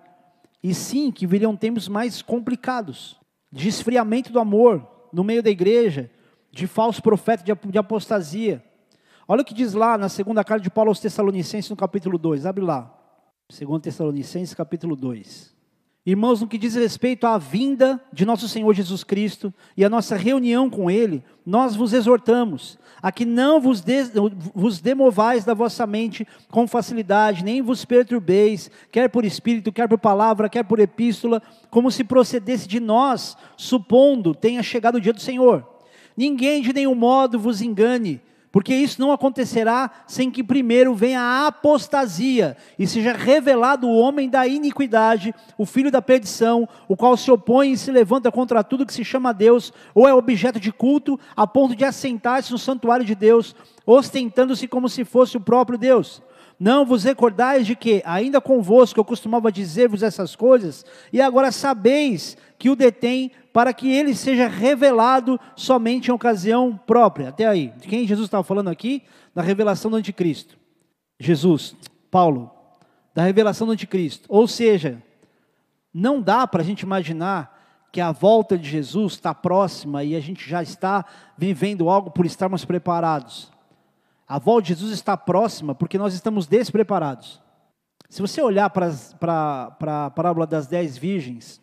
e sim que viriam tempos mais complicados, de esfriamento do amor no meio da igreja, de falso profeta, de apostasia. Olha o que diz lá na segunda carta de Paulo aos Tessalonicenses, no capítulo 2, abre lá. 2 Tessalonicenses, capítulo 2. Irmãos, no que diz respeito à vinda de nosso Senhor Jesus Cristo e a nossa reunião com Ele, nós vos exortamos a que não vos, des, vos demovais da vossa mente com facilidade, nem vos perturbeis, quer por espírito, quer por palavra, quer por epístola, como se procedesse de nós, supondo tenha chegado o dia do Senhor. Ninguém de nenhum modo vos engane, porque isso não acontecerá sem que primeiro venha a apostasia e seja revelado o homem da iniquidade, o filho da perdição, o qual se opõe e se levanta contra tudo que se chama Deus ou é objeto de culto, a ponto de assentar-se no santuário de Deus, ostentando-se como se fosse o próprio Deus. Não vos recordais de que, ainda convosco, eu costumava dizer-vos essas coisas, e agora sabeis que o detém para que ele seja revelado somente em ocasião própria. Até aí. De quem Jesus estava falando aqui? Da revelação do anticristo. Jesus, Paulo, da revelação do anticristo. Ou seja, não dá para a gente imaginar que a volta de Jesus está próxima e a gente já está vivendo algo por estarmos preparados. A volta de Jesus está próxima porque nós estamos despreparados. Se você olhar para, para, a parábola das dez virgens,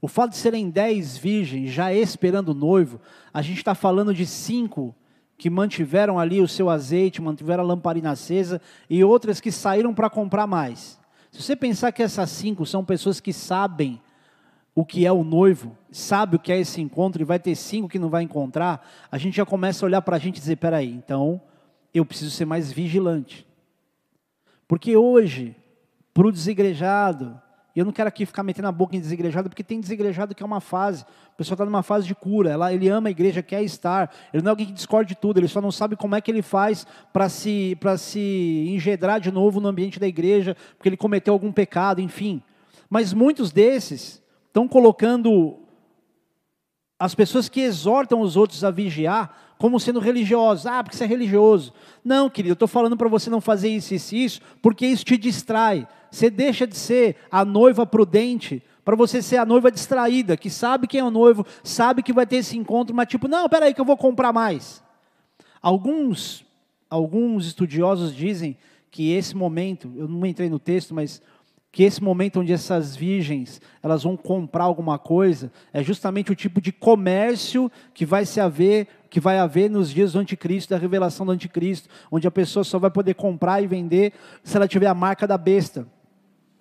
o fato de serem dez virgens já esperando o noivo, a gente está falando de cinco que mantiveram ali o seu azeite, mantiveram a lamparina acesa, e outras que saíram para comprar mais. Se você pensar que essas cinco são pessoas que sabem o que é o noivo, sabe o que é esse encontro, e vai ter cinco que não vai encontrar, a gente já começa a olhar para a gente e dizer: peraí, então eu preciso ser mais vigilante. Porque hoje, para o desigrejado, eu não quero aqui ficar metendo a boca em desigrejado, porque tem desigrejado que é uma fase. O pessoal está numa fase de cura. Ela, ele ama a igreja, quer estar. Ele não é alguém que discorde de tudo, ele só não sabe como é que ele faz para se, se engedrar de novo no ambiente da igreja, porque ele cometeu algum pecado, enfim. Mas muitos desses estão colocando as pessoas que exortam os outros a vigiar como sendo religiosos. Ah, porque você é religioso. Não, querido, eu estou falando para você não fazer isso, isso, isso, porque isso te distrai. Você deixa de ser a noiva prudente para você ser a noiva distraída, que sabe quem é o noivo, sabe que vai ter esse encontro, mas tipo, não, peraí que eu vou comprar mais. Alguns, alguns estudiosos dizem que esse momento, eu não entrei no texto, mas que esse momento onde essas virgens elas vão comprar alguma coisa é justamente o tipo de comércio que vai se haver que vai haver nos dias do anticristo, da revelação do anticristo, onde a pessoa só vai poder comprar e vender se ela tiver a marca da besta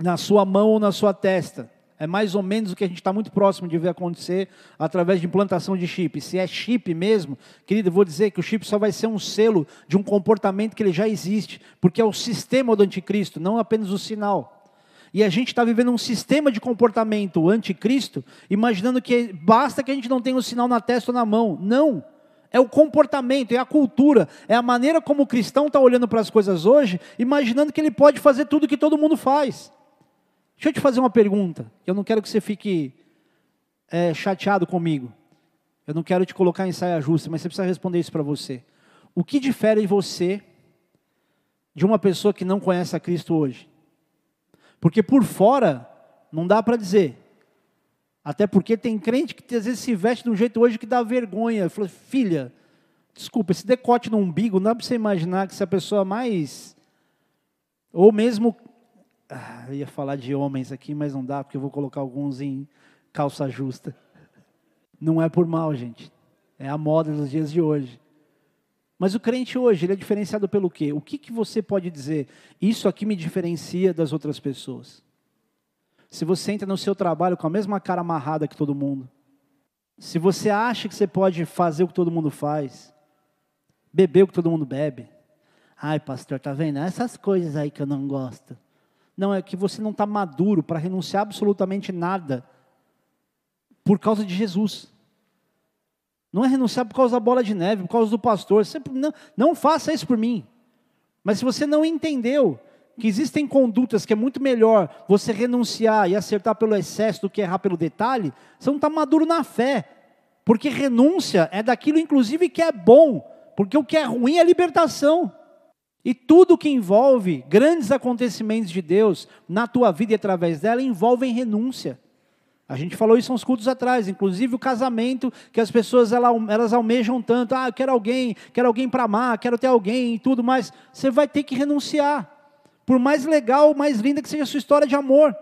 na sua mão ou na sua testa. É mais ou menos o que a gente está muito próximo de ver acontecer através de implantação de chip. Se é chip mesmo, querido, eu vou dizer que o chip só vai ser um selo de um comportamento que ele já existe, porque é o sistema do anticristo, não apenas o sinal. E a gente está vivendo um sistema de comportamento anticristo, imaginando que basta que a gente não tenha o sinal na testa ou na mão. Não! é o comportamento, é a cultura, é a maneira como o cristão está olhando para as coisas hoje, imaginando que ele pode fazer tudo que todo mundo faz. Deixa eu te fazer uma pergunta, eu não quero que você fique é, chateado comigo. Eu não quero te colocar em saia justa, mas você precisa responder isso para você. O que difere você de uma pessoa que não conhece a Cristo hoje? Porque por fora, não dá para dizer. Até porque tem crente que às vezes se veste de um jeito hoje que dá vergonha. Falou, filha, desculpa, esse decote no umbigo, não dá para você imaginar que se a pessoa mais. Ou mesmo. Ah, eu ia falar de homens aqui, mas não dá, porque eu vou colocar alguns em calça justa. Não é por mal, gente. É a moda dos dias de hoje. Mas o crente hoje, ele é diferenciado pelo quê? O que, que você pode dizer? Isso aqui me diferencia das outras pessoas. Se você entra no seu trabalho com a mesma cara amarrada que todo mundo, se você acha que você pode fazer o que todo mundo faz, beber o que todo mundo bebe, ai pastor, tá vendo? Essas coisas aí que eu não gosto. Não, é que você não está maduro para renunciar absolutamente nada por causa de Jesus. Não é renunciar por causa da bola de neve, por causa do pastor. Sempre, não, não faça isso por mim. Mas se você não entendeu que existem condutas que é muito melhor você renunciar e acertar pelo excesso do que errar pelo detalhe, você não está maduro na fé. Porque renúncia é daquilo, inclusive, que é bom. Porque o que é ruim é libertação. E tudo que envolve grandes acontecimentos de Deus na tua vida e através dela envolve renúncia. A gente falou isso uns cultos atrás, inclusive o casamento, que as pessoas elas almejam tanto, ah, eu quero alguém, quero alguém para amar, quero ter alguém e tudo, mas você vai ter que renunciar. Por mais legal, mais linda que seja a sua história de amor.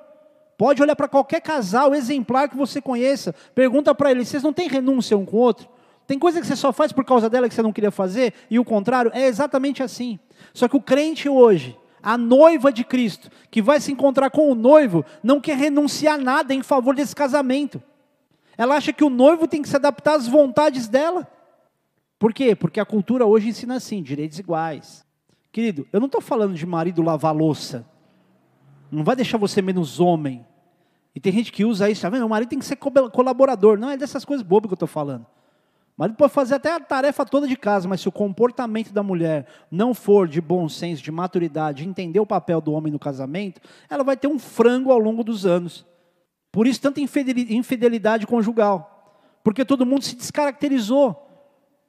Pode olhar para qualquer casal exemplar que você conheça, pergunta para eles, vocês não têm renúncia um com o outro? Tem coisa que você só faz por causa dela que você não queria fazer, e o contrário, é exatamente assim. Só que o crente hoje, a noiva de Cristo, que vai se encontrar com o noivo, não quer renunciar nada em favor desse casamento. Ela acha que o noivo tem que se adaptar às vontades dela. Por quê? Porque a cultura hoje ensina assim, direitos iguais. Querido, eu não estou falando de marido lavar louça. Não vai deixar você menos homem. E tem gente que usa isso, tá vendo? O marido tem que ser colaborador. Não é dessas coisas bobas que eu estou falando. O marido pode fazer até a tarefa toda de casa, mas se o comportamento da mulher não for de bom senso, de maturidade, entender o papel do homem no casamento, ela vai ter um frango ao longo dos anos. Por isso, tanta infidelidade conjugal. Porque todo mundo se descaracterizou.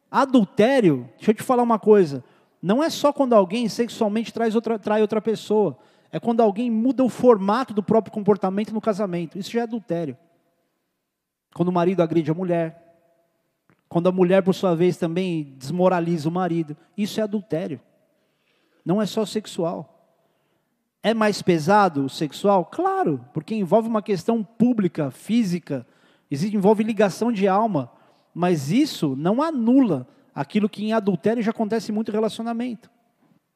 Adultério, deixa eu te falar uma coisa: não é só quando alguém sexualmente traz outra, trai outra pessoa, é quando alguém muda o formato do próprio comportamento no casamento. Isso já é adultério. Quando o marido agride a mulher, quando a mulher, por sua vez, também desmoraliza o marido. Isso é adultério. Não é só sexual. É mais pesado o sexual? Claro, porque envolve uma questão pública, física, envolve ligação de alma. Mas isso não anula aquilo que em adultério já acontece muito em relacionamento.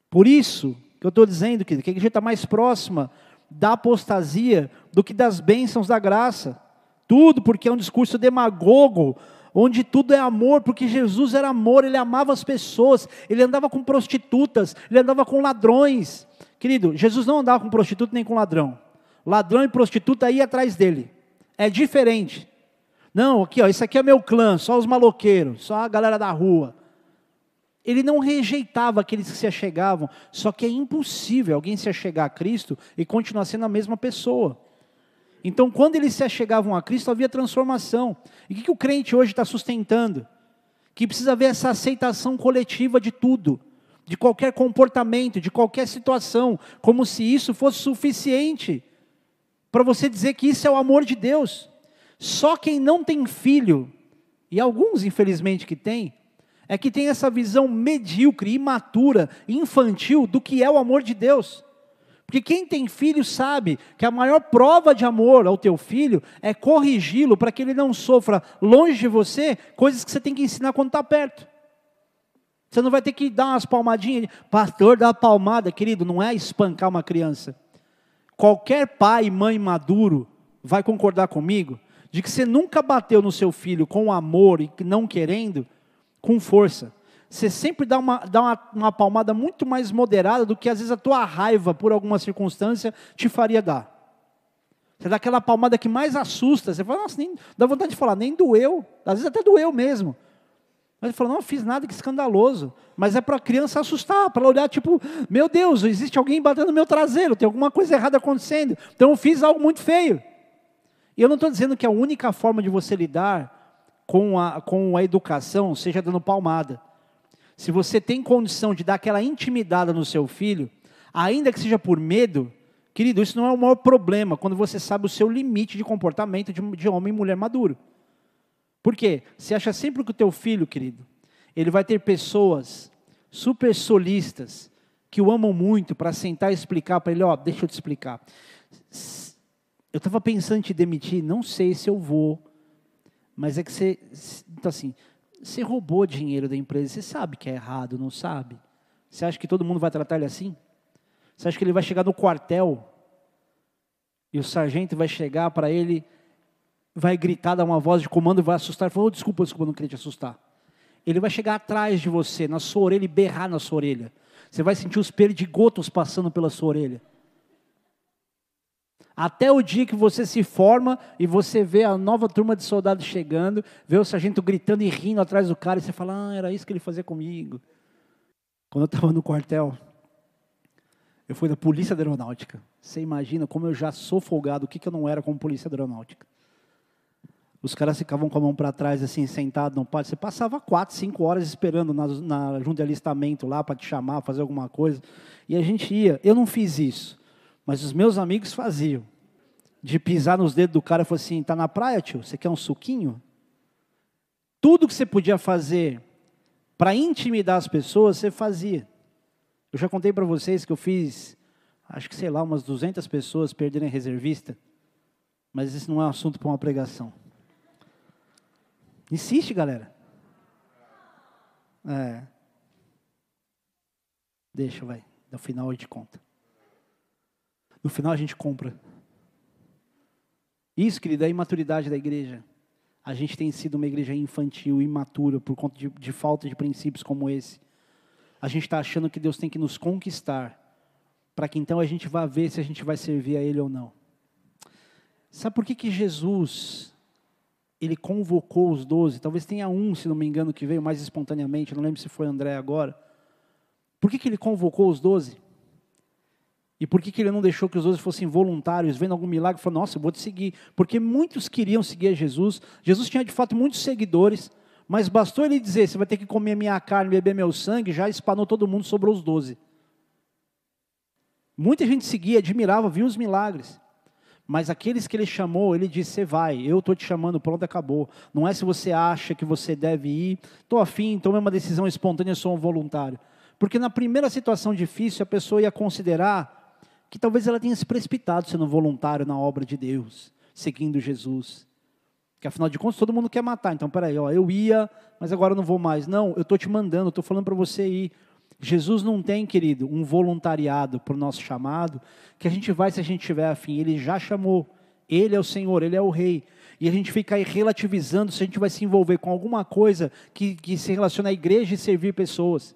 Por isso que eu estou dizendo que, a gente está mais próxima da apostasia do que das bênçãos da graça. Tudo porque é um discurso demagogo, onde tudo é amor, porque Jesus era amor, ele amava as pessoas, ele andava com prostitutas, ele andava com ladrões. Querido, Jesus não andava com prostituta nem com ladrão. Ladrão e prostituta ia atrás dele. É diferente. Não, aqui, ó, isso aqui é meu clã, só os maloqueiros, só a galera da rua. Ele não rejeitava aqueles que se achegavam, só que é impossível alguém se achegar a Cristo e continuar sendo a mesma pessoa. Então, quando eles se achegavam a Cristo, havia transformação. E o que, que o crente hoje está sustentando? Que precisa haver essa aceitação coletiva de tudo, de qualquer comportamento, de qualquer situação, como se isso fosse suficiente para você dizer que isso é o amor de Deus. Só quem não tem filho, e alguns infelizmente que têm, é que tem essa visão medíocre, imatura, infantil do que é o amor de Deus. Porque quem tem filho sabe que a maior prova de amor ao teu filho é corrigi-lo para que ele não sofra longe de você coisas que você tem que ensinar quando está perto. Você não vai ter que dar umas palmadinhas, pastor, dá uma palmada, querido, não é espancar uma criança. Qualquer pai e mãe maduro vai concordar comigo de que você nunca bateu no seu filho com amor e não querendo, com força você sempre dá, uma, dá uma, uma palmada muito mais moderada do que às vezes a tua raiva por alguma circunstância te faria dar. Você dá aquela palmada que mais assusta. Você fala, nossa, nem, dá vontade de falar, nem doeu. Às vezes até doeu mesmo. Mas ele falou: não, fiz nada que escandaloso. Mas é para a criança assustar, para ela olhar, tipo, meu Deus, existe alguém batendo no meu traseiro, tem alguma coisa errada acontecendo. Então eu fiz algo muito feio. E eu não estou dizendo que a única forma de você lidar com a, com a educação seja dando palmada. Se você tem condição de dar aquela intimidade no seu filho, ainda que seja por medo, querido, isso não é o maior problema quando você sabe o seu limite de comportamento de, de homem e mulher maduro. Por quê? Você acha sempre que o teu filho, querido, ele vai ter pessoas super solistas que o amam muito para sentar e explicar para ele, ó, deixa eu te explicar. Eu estava pensando em te demitir, não sei se eu vou, mas é que você, então assim, você roubou dinheiro da empresa, você sabe que é errado, não sabe? Você acha que todo mundo vai tratar ele assim? Você acha que ele vai chegar no quartel e o sargento vai chegar para ele vai gritar, dar uma voz de comando, vai assustar, e falar, oh, desculpa, desculpa, não queria te assustar. Ele vai chegar atrás de você, na sua orelha, e berrar na sua orelha. Você vai sentir os perdigotos passando pela sua orelha. Até o dia que você se forma e você vê a nova turma de soldados chegando, vê o sargento gritando e rindo atrás do cara, e você fala, ah, era isso que ele fazia comigo. Quando eu estava no quartel, eu fui da polícia aeronáutica. Você imagina como eu já sou folgado, o que, que eu não era como polícia aeronáutica. Os caras ficavam com a mão para trás, assim, sentado no pátio. Você passava quatro, cinco horas esperando na, na junta de alistamento lá para te chamar, fazer alguma coisa. E a gente ia. Eu não fiz isso, mas os meus amigos faziam. De pisar nos dedos do cara e falar assim: tá na praia, tio? Você quer um suquinho? Tudo que você podia fazer para intimidar as pessoas, você fazia. Eu já contei para vocês que eu fiz, acho que sei lá, umas 200 pessoas perderem reservista. Mas esse não é um assunto para uma pregação. Insiste, galera. É. Deixa, vai. No final a gente conta. No final a gente compra. Isso, querido, é a imaturidade da igreja. A gente tem sido uma igreja infantil, imatura, por conta de, de falta de princípios como esse. A gente está achando que Deus tem que nos conquistar, para que então a gente vá ver se a gente vai servir a Ele ou não. Sabe por que, que Jesus ele convocou os doze, talvez tenha um, se não me engano, que veio mais espontaneamente, não lembro se foi André agora. Por que, que ele convocou os doze? E por que, que ele não deixou que os doze fossem voluntários, vendo algum milagre, falou, nossa, eu vou te seguir. Porque muitos queriam seguir a Jesus. Jesus tinha de fato muitos seguidores, mas bastou ele dizer, você vai ter que comer minha carne, beber meu sangue, já espanou todo mundo, sobrou os doze. Muita gente seguia, admirava, viu os milagres. Mas aqueles que ele chamou, ele disse: Você vai, eu estou te chamando, pronto, acabou. Não é se você acha que você deve ir, estou afim, tomei uma decisão espontânea, sou um voluntário. Porque na primeira situação difícil, a pessoa ia considerar que talvez ela tenha se precipitado sendo voluntário na obra de Deus, seguindo Jesus. Que afinal de contas todo mundo quer matar. Então, peraí, ó, eu ia, mas agora não vou mais. Não, eu estou te mandando, estou falando para você ir. Jesus não tem, querido, um voluntariado para o nosso chamado, que a gente vai se a gente tiver afim. Ele já chamou. Ele é o Senhor, Ele é o Rei. E a gente fica aí relativizando se a gente vai se envolver com alguma coisa que, que se relaciona à igreja e servir pessoas.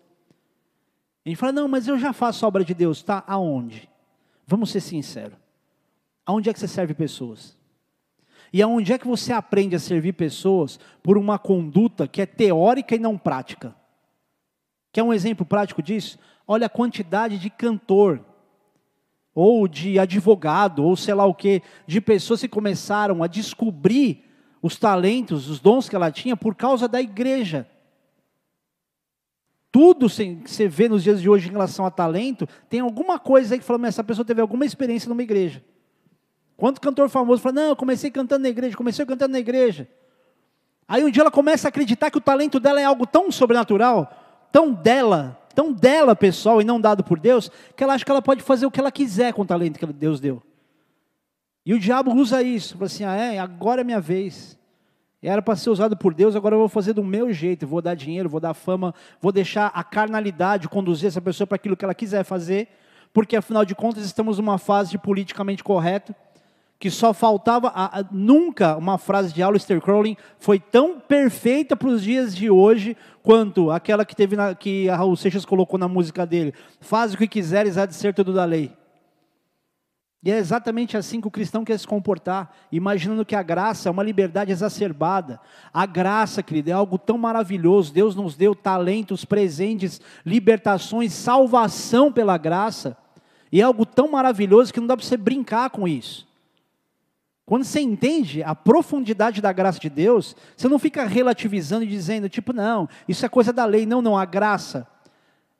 A gente fala, não, mas eu já faço a obra de Deus. Tá, aonde? Vamos ser sinceros. Aonde é que você serve pessoas? E aonde é que você aprende a servir pessoas por uma conduta que é teórica e não prática? Quer um exemplo prático disso? Olha a quantidade de cantor, ou de advogado, ou sei lá o que, de pessoas que começaram a descobrir os talentos, os dons que ela tinha por causa da igreja. Tudo que você vê nos dias de hoje em relação a talento, tem alguma coisa aí que fala, mas essa pessoa teve alguma experiência numa igreja. Quanto cantor famoso fala, não, eu comecei cantando na igreja, comecei cantando na igreja. Aí um dia ela começa a acreditar que o talento dela é algo tão sobrenatural, tão dela, tão dela pessoal e não dado por Deus, que ela acha que ela pode fazer o que ela quiser com o talento que Deus deu. E o diabo usa isso, fala assim: ah, é, agora é minha vez. Era para ser usado por Deus, agora eu vou fazer do meu jeito, vou dar dinheiro, vou dar fama, vou deixar a carnalidade conduzir essa pessoa para aquilo que ela quiser fazer, porque afinal de contas estamos numa fase de politicamente correto, que só faltava, a, a, nunca uma frase de Aleister Crowley foi tão perfeita para os dias de hoje quanto aquela que teve na, que a Raul Seixas colocou na música dele. Faz o que quiseres, há de ser tudo da lei. E é exatamente assim que o cristão quer se comportar, imaginando que a graça é uma liberdade exacerbada. A graça, querido, é algo tão maravilhoso. Deus nos deu talentos, presentes, libertações, salvação pela graça. E é algo tão maravilhoso que não dá para você brincar com isso. Quando você entende a profundidade da graça de Deus, você não fica relativizando e dizendo, tipo, não, isso é coisa da lei. Não, não, a graça,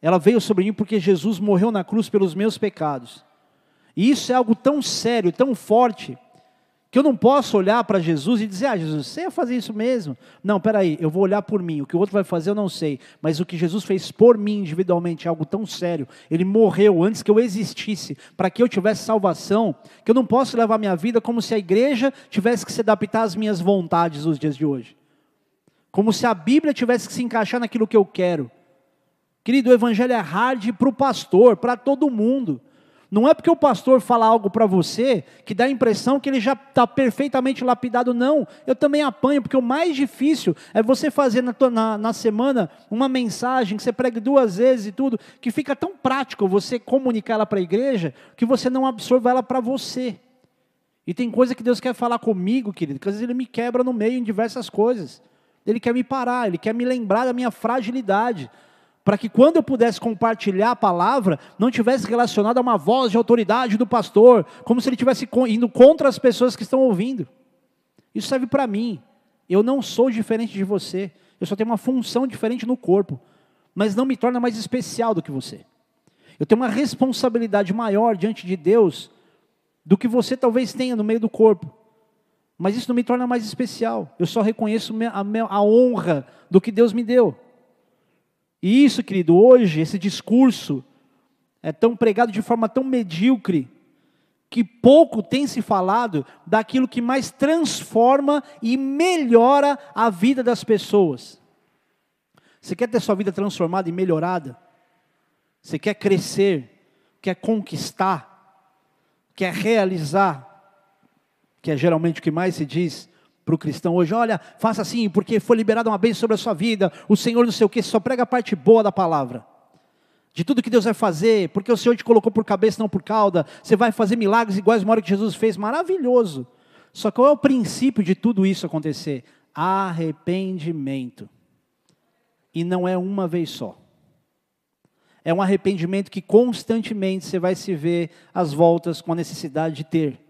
ela veio sobre mim porque Jesus morreu na cruz pelos meus pecados. E isso é algo tão sério, tão forte, que eu não posso olhar para Jesus e dizer, ah, Jesus, você ia fazer isso mesmo? Não, peraí, eu vou olhar por mim, o que o outro vai fazer eu não sei, mas o que Jesus fez por mim individualmente é algo tão sério, ele morreu antes que eu existisse, para que eu tivesse salvação, que eu não posso levar minha vida como se a igreja tivesse que se adaptar às minhas vontades nos dias de hoje, como se a Bíblia tivesse que se encaixar naquilo que eu quero. Querido, o evangelho é hard para o pastor, para todo mundo. Não é porque o pastor fala algo para você que dá a impressão que ele já está perfeitamente lapidado, não. Eu também apanho, porque o mais difícil é você fazer na, na, na semana uma mensagem que você pregue duas vezes e tudo, que fica tão prático você comunicar ela para a igreja, que você não absorva ela para você. E tem coisa que Deus quer falar comigo, querido, que às vezes Ele me quebra no meio em diversas coisas. Ele quer me parar, Ele quer me lembrar da minha fragilidade para que quando eu pudesse compartilhar a palavra, não tivesse relacionado a uma voz de autoridade do pastor, como se ele estivesse indo contra as pessoas que estão ouvindo. Isso serve para mim. Eu não sou diferente de você. Eu só tenho uma função diferente no corpo, mas não me torna mais especial do que você. Eu tenho uma responsabilidade maior diante de Deus do que você talvez tenha no meio do corpo. Mas isso não me torna mais especial. Eu só reconheço a, honra do que Deus me deu. E isso, querido, hoje, esse discurso é tão pregado de forma tão medíocre, que pouco tem se falado daquilo que mais transforma e melhora a vida das pessoas. Você quer ter sua vida transformada e melhorada? Você quer crescer, quer conquistar, quer realizar, que é geralmente o que mais se diz, para o cristão hoje, olha, faça assim, porque foi liberada uma bênção sobre a sua vida, o Senhor não sei o que, só prega a parte boa da palavra. De tudo que Deus vai fazer, porque o Senhor te colocou por cabeça, não por cauda, você vai fazer milagres iguais a hora que Jesus fez, maravilhoso. Só qual é o princípio de tudo isso acontecer? Arrependimento. E não é uma vez só. É um arrependimento que constantemente você vai se ver às voltas com a necessidade de ter.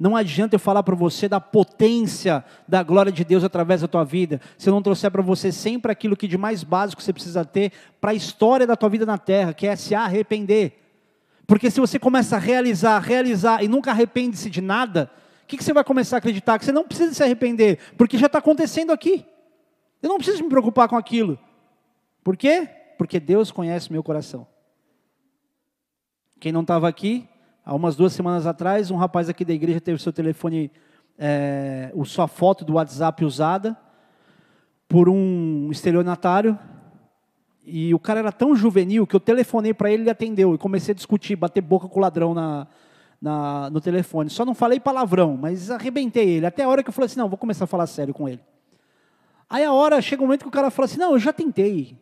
Não adianta eu falar para você da potência da glória de Deus através da tua vida, se eu não trouxer para você sempre aquilo que de mais básico você precisa ter para a história da tua vida na terra, que é se arrepender. Porque se você começa a realizar, realizar e nunca arrepende-se de nada, o que, que você vai começar a acreditar? Que você não precisa se arrepender, porque já está acontecendo aqui. Eu não preciso me preocupar com aquilo. Por quê? Porque Deus conhece meu coração. Quem não estava aqui, Há umas duas semanas atrás, um rapaz aqui da igreja teve seu telefone, é, sua foto do WhatsApp usada por um estelionatário. E o cara era tão juvenil que eu telefonei para ele e ele atendeu. E comecei a discutir, bater boca com o ladrão na, na, no telefone. Só não falei palavrão, mas arrebentei ele. Até a hora que eu falei assim: não, vou começar a falar sério com ele. Aí a hora, chega um momento que o cara fala assim: não, eu já tentei.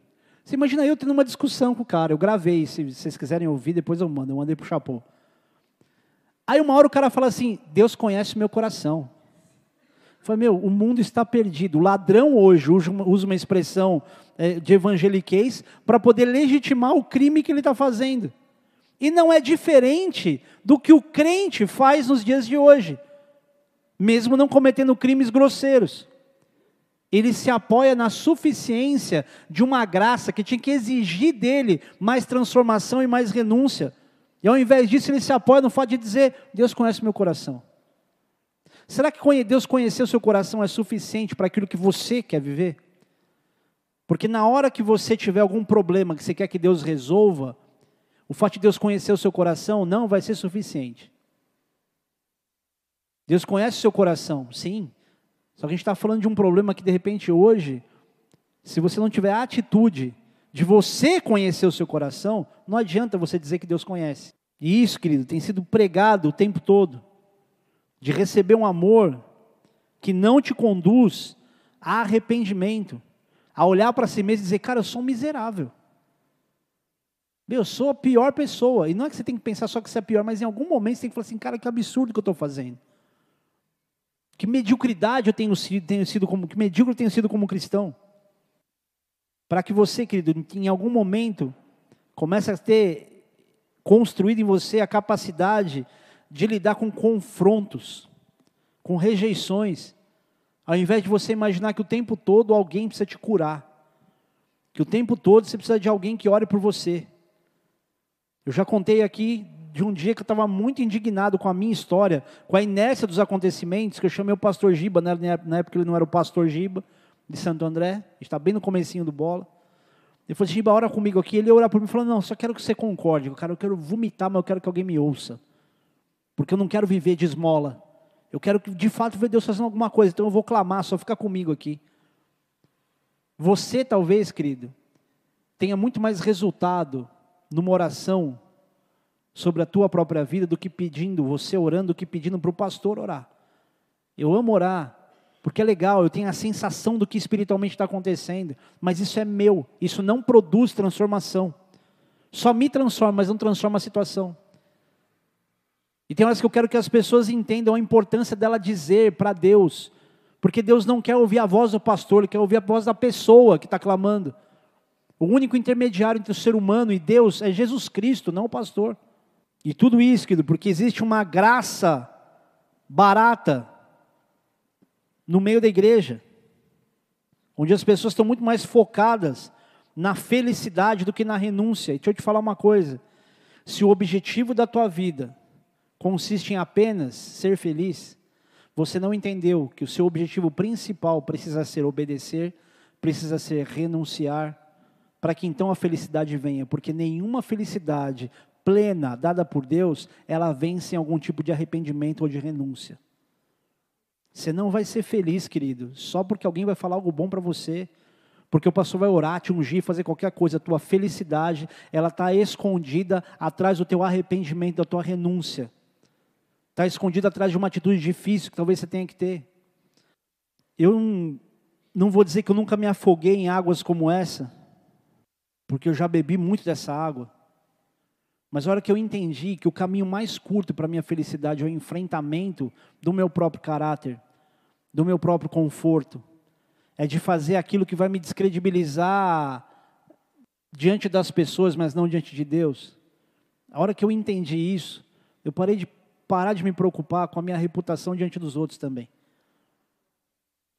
Você imagina eu tendo uma discussão com o cara. Eu gravei, se vocês quiserem ouvir, depois eu mando. Eu mandei para o Chapô. Aí uma hora o cara fala assim: Deus conhece meu coração. Falei, meu, o mundo está perdido. O ladrão hoje usa uma expressão é, de evangeliquez para poder legitimar o crime que ele está fazendo. E não é diferente do que o crente faz nos dias de hoje, mesmo não cometendo crimes grosseiros. Ele se apoia na suficiência de uma graça que tinha que exigir dele mais transformação e mais renúncia. E ao invés disso, ele se apoia no fato de dizer: Deus conhece meu coração. Será que Deus conhecer o seu coração é suficiente para aquilo que você quer viver? Porque na hora que você tiver algum problema que você quer que Deus resolva, o fato de Deus conhecer o seu coração não vai ser suficiente. Deus conhece o seu coração, sim. Só que a gente está falando de um problema que de repente hoje, se você não tiver atitude de você conhecer o seu coração, não adianta você dizer que Deus conhece. E isso, querido, tem sido pregado o tempo todo. De receber um amor que não te conduz a arrependimento, a olhar para si mesmo e dizer, cara, eu sou um miserável. Meu, eu sou a pior pessoa. E não é que você tem que pensar só que você é pior, mas em algum momento você tem que falar assim, cara, que absurdo que eu estou fazendo. Que mediocridade eu tenho sido, tenho sido como, que medíocre eu tenho sido como cristão. Para que você, querido, em algum momento, comece a ter construído em você a capacidade de lidar com confrontos, com rejeições, ao invés de você imaginar que o tempo todo alguém precisa te curar, que o tempo todo você precisa de alguém que ore por você. Eu já contei aqui de um dia que eu estava muito indignado com a minha história, com a inércia dos acontecimentos, que eu chamei o pastor Giba, né, na época ele não era o pastor Giba, de Santo André, está bem no comecinho do bola. Ele falou, Giba, ora comigo aqui. Ele orou por mim e falou, não, só quero que você concorde, cara, eu quero vomitar, mas eu quero que alguém me ouça. Porque eu não quero viver de esmola. Eu quero que, de fato, ver Deus fazendo alguma coisa, então eu vou clamar, só fica comigo aqui. Você, talvez, querido, tenha muito mais resultado numa oração sobre a tua própria vida do que pedindo, você orando, do que pedindo para o pastor orar. Eu amo orar, porque é legal, eu tenho a sensação do que espiritualmente está acontecendo, mas isso é meu, isso não produz transformação. Só me transforma, mas não transforma a situação. E tem horas que eu quero que as pessoas entendam a importância dela dizer para Deus, porque Deus não quer ouvir a voz do pastor, Ele quer ouvir a voz da pessoa que está clamando. O único intermediário entre o ser humano e Deus é Jesus Cristo, não o pastor. E tudo isso, querido, porque existe uma graça barata no meio da igreja, onde as pessoas estão muito mais focadas na felicidade do que na renúncia. E deixa eu te falar uma coisa: se o objetivo da tua vida consiste em apenas ser feliz, você não entendeu que o seu objetivo principal precisa ser obedecer, precisa ser renunciar, para que então a felicidade venha, porque nenhuma felicidade plena dada por Deus, ela vem sem algum tipo de arrependimento ou de renúncia. Você não vai ser feliz, querido, só porque alguém vai falar algo bom para você, porque o pastor vai orar, te ungir, fazer qualquer coisa. A tua felicidade, ela está escondida atrás do teu arrependimento, da tua renúncia. Está escondida atrás de uma atitude difícil que talvez você tenha que ter. Eu não, não vou dizer que eu nunca me afoguei em águas como essa, porque eu já bebi muito dessa água. Mas a hora que eu entendi que o caminho mais curto para a minha felicidade é o enfrentamento do meu próprio caráter, do meu próprio conforto, é de fazer aquilo que vai me descredibilizar diante das pessoas, mas não diante de Deus. A hora que eu entendi isso, eu parei de parar de me preocupar com a minha reputação diante dos outros também.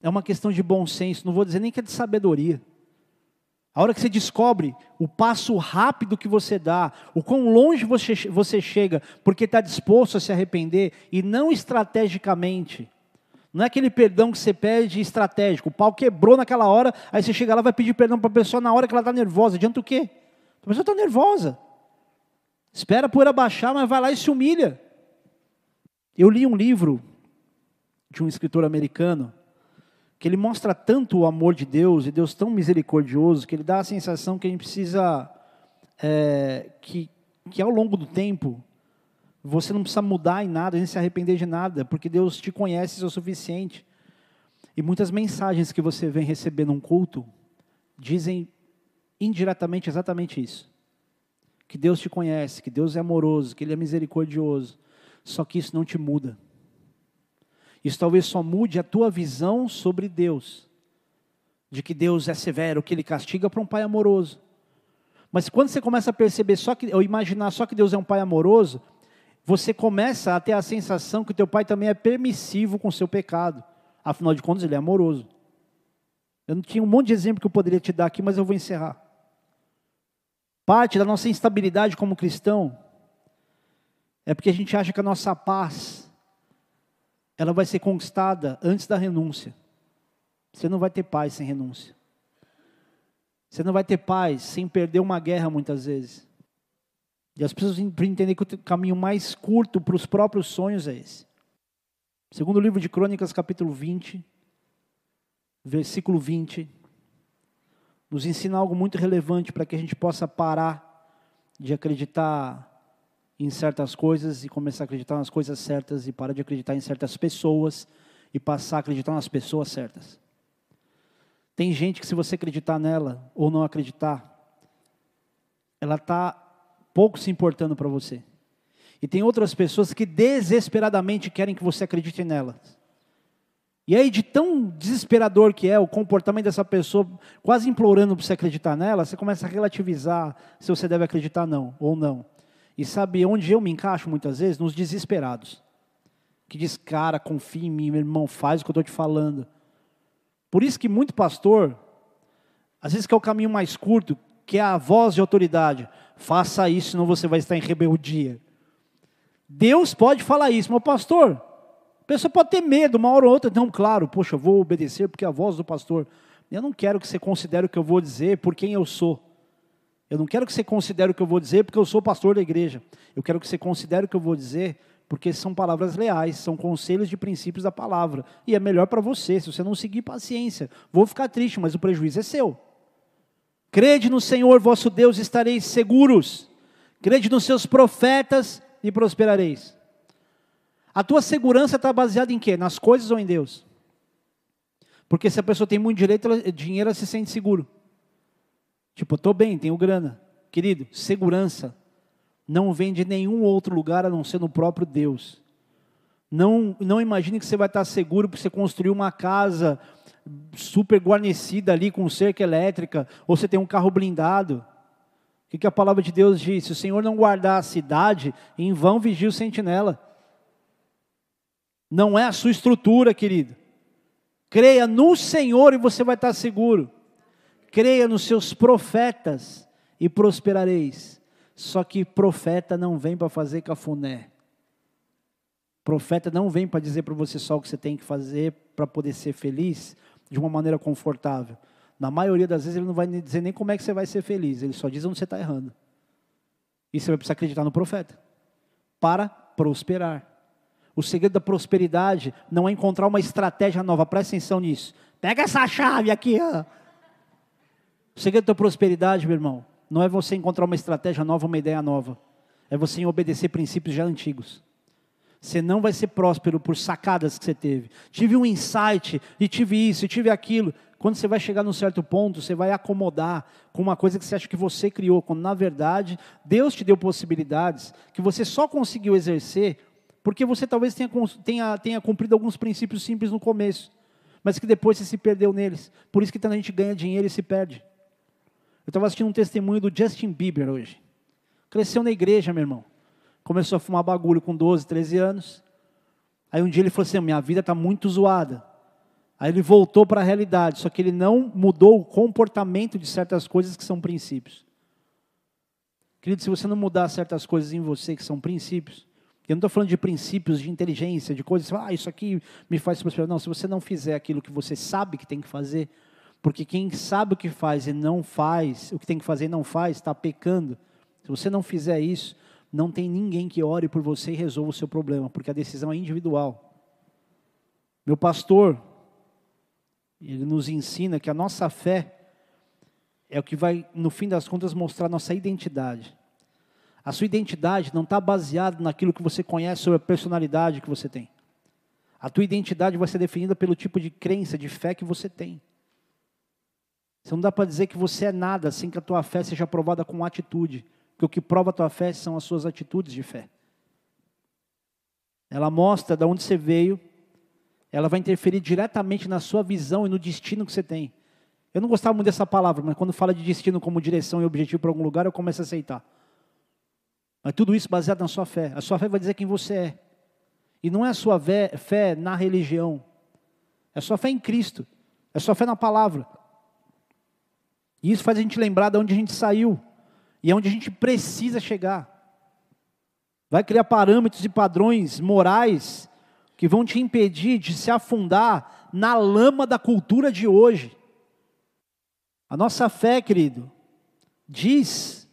É uma questão de bom senso, não vou dizer nem que é de sabedoria. A hora que você descobre o passo rápido que você dá, o quão longe você, você chega, porque está disposto a se arrepender, e não estrategicamente. Não é aquele perdão que você pede estratégico. O pau quebrou naquela hora, aí você chega lá vai pedir perdão para a pessoa na hora que ela está nervosa. Adianta o quê? A pessoa está nervosa. Espera a poeira baixar, mas vai lá e se humilha. Eu li um livro de um escritor americano que ele mostra tanto o amor de Deus e Deus tão misericordioso que ele dá a sensação que a gente precisa é, que, que ao longo do tempo você não precisa mudar em nada, nem se arrepender de nada, porque Deus te conhece o suficiente. E muitas mensagens que você vem receber num culto dizem indiretamente exatamente isso. Que Deus te conhece, que Deus é amoroso, que Ele é misericordioso, só que isso não te muda. Isso talvez só mude a tua visão sobre Deus. De que Deus é severo, que Ele castiga para um pai amoroso. Mas quando você começa a perceber só que, ou imaginar só que Deus é um pai amoroso, você começa a ter a sensação que o teu pai também é permissivo com o seu pecado. Afinal de contas, ele é amoroso. Eu não tinha um monte de exemplo que eu poderia te dar aqui, mas eu vou encerrar. Parte da nossa instabilidade como cristão é porque a gente acha que a nossa paz ela vai ser conquistada antes da renúncia. Você não vai ter paz sem renúncia. Você não vai ter paz sem perder uma guerra muitas vezes. E as pessoas entender que o caminho mais curto para os próprios sonhos é esse. Segundo livro de Crônicas, capítulo 20, versículo 20, nos ensina algo muito relevante para que a gente possa parar de acreditar em certas coisas e começar a acreditar nas coisas certas e parar de acreditar em certas pessoas e passar a acreditar nas pessoas certas. Tem gente que se você acreditar nela ou não acreditar, ela está pouco se importando para você. E tem outras pessoas que desesperadamente querem que você acredite nelas. E aí, de tão desesperador que é o comportamento dessa pessoa, quase implorando para você acreditar nela, você começa a relativizar se você deve acreditar não ou não. E sabe onde eu me encaixo muitas vezes? Nos desesperados. Que diz, cara, confia em mim, meu irmão, faz o que eu estou te falando. Por isso que muito pastor, às vezes que é o caminho mais curto, que é a voz de autoridade. Faça isso, senão você vai estar em rebeldia. Deus pode falar isso, mas pastor, pessoa pode ter medo, uma hora ou outra. Não, claro, poxa, eu vou obedecer porque é a voz do pastor. Eu não quero que você considere o que eu vou dizer por quem eu sou. Eu não quero que você considere o que eu vou dizer porque eu sou pastor da igreja. Eu quero que você considere o que eu vou dizer porque são palavras leais, são conselhos de princípios da palavra. E é melhor para você. Se você não seguir, paciência. Vou ficar triste, mas o prejuízo é seu. Crede no Senhor vosso Deus, estareis seguros. Crede nos seus profetas e prosperareis. A tua segurança está baseada em quê? Nas coisas ou em Deus? Porque se a pessoa tem muito direito, ela, dinheiro, ela se sente seguro. Tipo, estou bem, tenho grana. Querido, segurança não vem de nenhum outro lugar a não ser no próprio Deus. Não, não imagine que você vai estar seguro porque você construiu uma casa super guarnecida ali com cerca elétrica, ou você tem um carro blindado. O que, que a palavra de Deus diz? Se o Senhor não guardar a cidade, em vão vigia o sentinela. Não é a sua estrutura, querido. Creia no Senhor e você vai estar seguro. Creia nos seus profetas e prosperareis. Só que profeta não vem para fazer cafuné. Profeta não vem para dizer para você só o que você tem que fazer para poder ser feliz de uma maneira confortável. Na maioria das vezes ele não vai dizer nem como é que você vai ser feliz, ele só diz onde você está errando. E você vai precisar acreditar no profeta para prosperar. O segredo da prosperidade não é encontrar uma estratégia nova, presta atenção nisso. Pega essa chave aqui. Ó. O segredo da prosperidade, meu irmão, não é você encontrar uma estratégia nova, uma ideia nova. É você obedecer princípios já antigos. Você não vai ser próspero por sacadas que você teve. Tive um insight, e tive isso, e tive aquilo. Quando você vai chegar num certo ponto, você vai acomodar com uma coisa que você acha que você criou, quando na verdade Deus te deu possibilidades que você só conseguiu exercer porque você talvez tenha, tenha, tenha cumprido alguns princípios simples no começo, mas que depois você se perdeu neles. Por isso que tanta gente ganha dinheiro e se perde. Eu estava assistindo um testemunho do Justin Bieber hoje. Cresceu na igreja, meu irmão. Começou a fumar bagulho com 12, 13 anos. Aí um dia ele falou assim: minha vida está muito zoada. Aí ele voltou para a realidade, só que ele não mudou o comportamento de certas coisas que são princípios. Querido, se você não mudar certas coisas em você que são princípios, eu não estou falando de princípios de inteligência, de coisas, ah, isso aqui me faz prosperar. Não, se você não fizer aquilo que você sabe que tem que fazer, porque quem sabe o que faz e não faz, o que tem que fazer e não faz, está pecando. Se você não fizer isso, não tem ninguém que ore por você e resolva o seu problema, porque a decisão é individual. Meu pastor, ele nos ensina que a nossa fé é o que vai, no fim das contas, mostrar nossa identidade. A sua identidade não está baseada naquilo que você conhece sobre a personalidade que você tem. A tua identidade vai ser definida pelo tipo de crença, de fé que você tem. Você não dá para dizer que você é nada sem que a tua fé seja provada com atitude. Porque o que prova a tua fé são as suas atitudes de fé. Ela mostra de onde você veio, ela vai interferir diretamente na sua visão e no destino que você tem. Eu não gostava muito dessa palavra, mas quando fala de destino como direção e objetivo para algum lugar, eu começo a aceitar. Mas tudo isso baseado na sua fé. A sua fé vai dizer quem você é. E não é a sua fé na religião. É a sua fé em Cristo. É a sua fé na palavra. E isso faz a gente lembrar de onde a gente saiu. E onde a gente precisa chegar. Vai criar parâmetros e padrões morais que vão te impedir de se afundar na lama da cultura de hoje. A nossa fé, querido, diz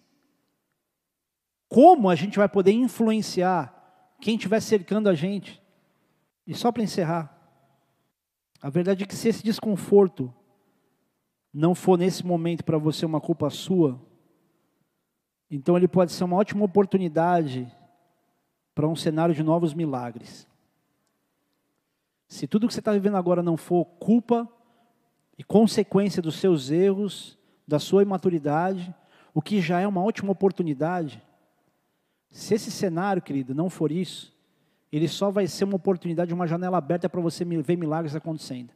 como a gente vai poder influenciar quem estiver cercando a gente? E só para encerrar, a verdade é que se esse desconforto não for nesse momento para você uma culpa sua, então ele pode ser uma ótima oportunidade para um cenário de novos milagres. Se tudo que você está vivendo agora não for culpa e consequência dos seus erros, da sua imaturidade, o que já é uma ótima oportunidade Se esse cenário, querido, não for isso, ele só vai ser uma oportunidade, uma janela aberta para você ver milagres acontecendo.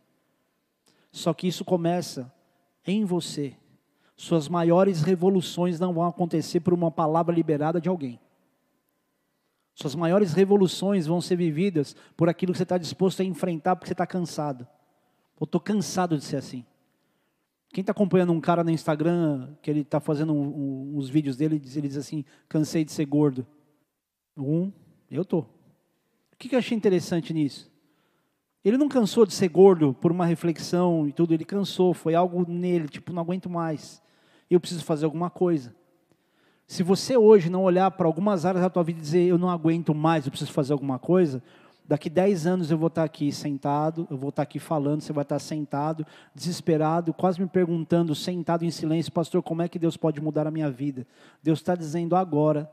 Só que isso começa em você. Suas maiores revoluções não vão acontecer por uma palavra liberada de alguém. Suas maiores revoluções vão ser vividas por aquilo que você está disposto a enfrentar porque você está cansado. Eu estou cansado de ser assim. Quem está acompanhando um cara no Instagram, que ele está fazendo um, um, uns vídeos dele, ele diz, assim, cansei de ser gordo. Um, eu estou. O que, que eu achei interessante nisso? Ele não cansou de ser gordo por uma reflexão e tudo, ele cansou, foi algo nele, tipo, não aguento mais. Eu preciso fazer alguma coisa. Se você hoje não olhar para algumas áreas da tua vida e dizer, eu não aguento mais, eu preciso fazer alguma coisa, Daqui 10 anos eu vou estar aqui sentado, eu vou estar aqui falando, você vai estar sentado, desesperado, quase me perguntando, sentado em silêncio, pastor, como é que Deus pode mudar a minha vida? Deus está dizendo agora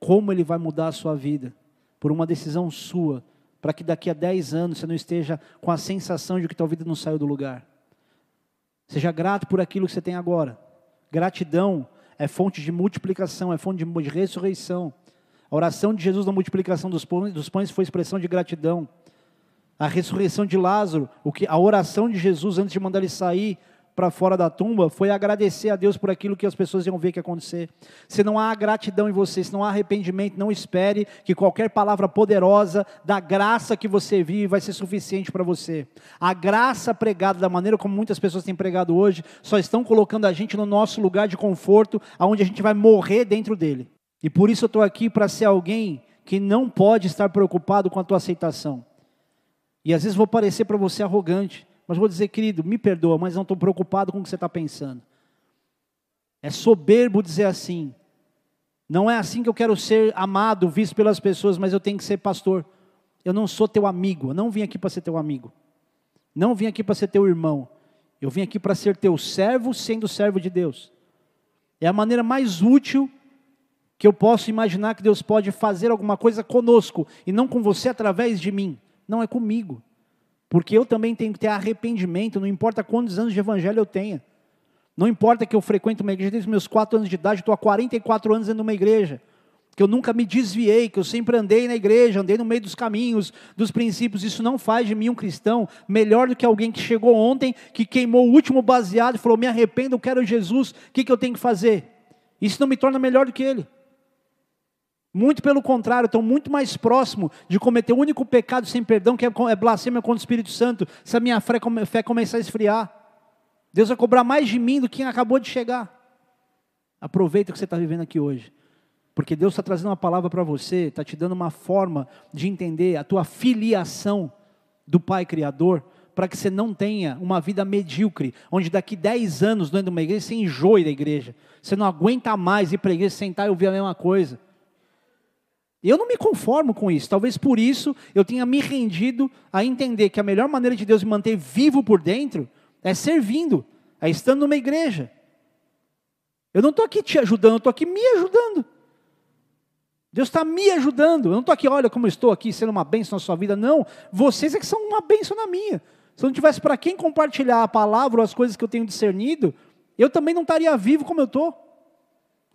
como Ele vai mudar a sua vida, por uma decisão sua, para que daqui a 10 anos você não esteja com a sensação de que tua vida não saiu do lugar. Seja grato por aquilo que você tem agora. Gratidão é fonte de multiplicação, é fonte de ressurreição. A oração de Jesus na multiplicação dos pães, foi expressão de gratidão. A ressurreição de Lázaro, o que a oração de Jesus antes de mandar ele sair para fora da tumba foi agradecer a Deus por aquilo que as pessoas iam ver que acontecer. Se não há gratidão em você, se não há arrependimento, não espere que qualquer palavra poderosa da graça que você vive vai ser suficiente para você. A graça pregada da maneira como muitas pessoas têm pregado hoje, só estão colocando a gente no nosso lugar de conforto, aonde a gente vai morrer dentro dele. E por isso eu estou aqui para ser alguém que não pode estar preocupado com a tua aceitação. E às vezes vou parecer para você arrogante, mas vou dizer, querido, me perdoa, mas não estou preocupado com o que você está pensando. É soberbo dizer assim. Não é assim que eu quero ser amado, visto pelas pessoas, mas eu tenho que ser pastor. Eu não sou teu amigo, eu não vim aqui para ser teu amigo. Não vim aqui para ser teu irmão. Eu vim aqui para ser teu servo, sendo servo de Deus. É a maneira mais útil que eu posso imaginar que Deus pode fazer alguma coisa conosco e não com você através de mim. Não é comigo. Porque eu também tenho que ter arrependimento, não importa quantos anos de evangelho eu tenha. Não importa que eu frequente uma igreja desde meus 4 anos de idade, estou há 44 anos dentro de uma igreja. Que eu nunca me desviei, que eu sempre andei na igreja, andei no meio dos caminhos, dos princípios. Isso não faz de mim um cristão melhor do que alguém que chegou ontem, que queimou o último baseado e falou: Me arrependo, eu quero Jesus, o que, que eu tenho que fazer? Isso não me torna melhor do que ele. Muito pelo contrário, estão muito mais próximo de cometer o único pecado sem perdão, que é, é blasfêmia contra o Espírito Santo, se a minha fé, começar a esfriar. Deus vai cobrar mais de mim do que acabou de chegar. Aproveita o que você está vivendo aqui hoje. Porque Deus está trazendo uma palavra para você, está te dando uma forma de entender a tua filiação do Pai Criador, para que você não tenha uma vida medíocre, onde daqui 10 anos, dentro de uma igreja, você enjoe da igreja. Você não aguenta mais ir para a igreja, sentar e ouvir a mesma coisa. Eu não me conformo com isso. Talvez por isso eu tenha me rendido a entender que a melhor maneira de Deus me manter vivo por dentro é servindo, é estando numa igreja. Eu não estou aqui te ajudando, eu estou aqui me ajudando. Deus está me ajudando. Eu não estou aqui, olha como eu estou aqui sendo uma bênção na sua vida. Não, vocês é que são uma bênção na minha. Se eu não tivesse para quem compartilhar a palavra ou as coisas que eu tenho discernido, eu também não estaria vivo como eu estou.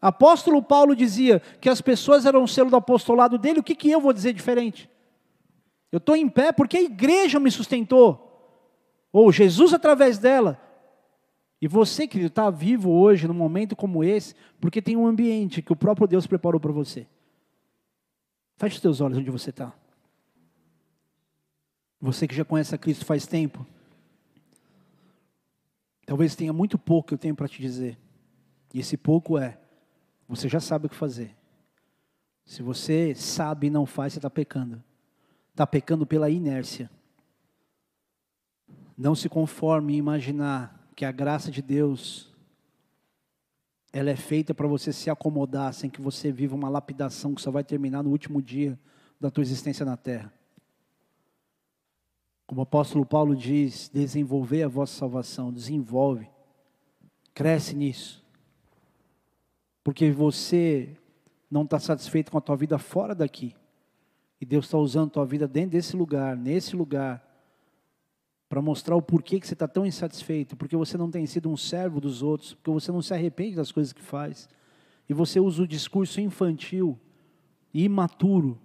Apóstolo Paulo dizia que as pessoas eram o selo do apostolado dele, o que, que eu vou dizer diferente? Eu estou em pé porque a igreja me sustentou, ou Jesus através dela. E você, querido, está vivo hoje, num momento como esse, porque tem um ambiente que o próprio Deus preparou para você. Feche os teus olhos onde você está. Você que já conhece a Cristo faz tempo, talvez tenha muito pouco que eu tenho para te dizer. E esse pouco é você já sabe o que fazer. Se você sabe e não faz, você está pecando. Está pecando pela inércia. Não se conforme em imaginar que a graça de Deus ela é feita para você se acomodar sem que você viva uma lapidação que só vai terminar no último dia da tua existência na terra. Como o apóstolo Paulo diz, desenvolver a vossa salvação, desenvolve, cresce nisso. Porque você não está satisfeito com a tua vida fora daqui. E Deus está usando a tua vida dentro desse lugar, nesse lugar, para mostrar o porquê que você está tão insatisfeito, porque você não tem sido um servo dos outros, porque você não se arrepende das coisas que faz. E você usa o discurso infantil e imaturo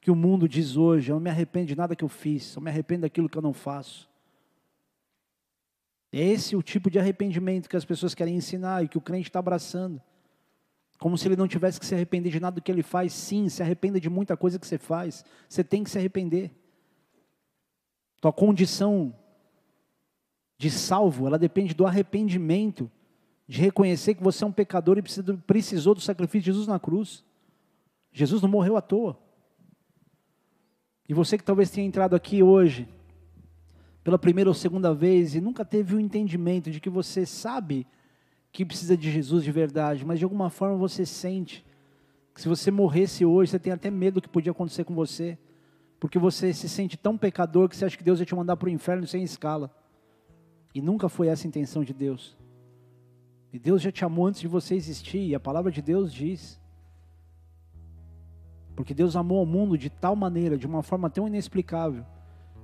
que o mundo diz hoje: eu não me arrependo de nada que eu fiz, eu me arrependo daquilo que eu não faço. É esse o tipo de arrependimento que as pessoas querem ensinar e que o crente está abraçando. Como se ele não tivesse que se arrepender de nada do que ele faz. Sim, se arrependa de muita coisa que você faz. Você tem que se arrepender. Tua condição de salvo, ela depende do arrependimento, de reconhecer que você é um pecador e precisou do sacrifício de Jesus na cruz. Jesus não morreu à toa. E você que talvez tenha entrado aqui hoje, pela primeira ou segunda vez, e nunca teve o entendimento de que você sabe que precisa de Jesus de verdade, mas de alguma forma você sente que se você morresse hoje, você tem até medo do que podia acontecer com você, porque você se sente tão pecador que você acha que Deus ia te mandar para o inferno sem escala. E nunca foi essa a intenção de Deus. E Deus já te amou antes de você existir, e a palavra de Deus diz. Porque Deus amou o mundo de tal maneira, de uma forma tão inexplicável,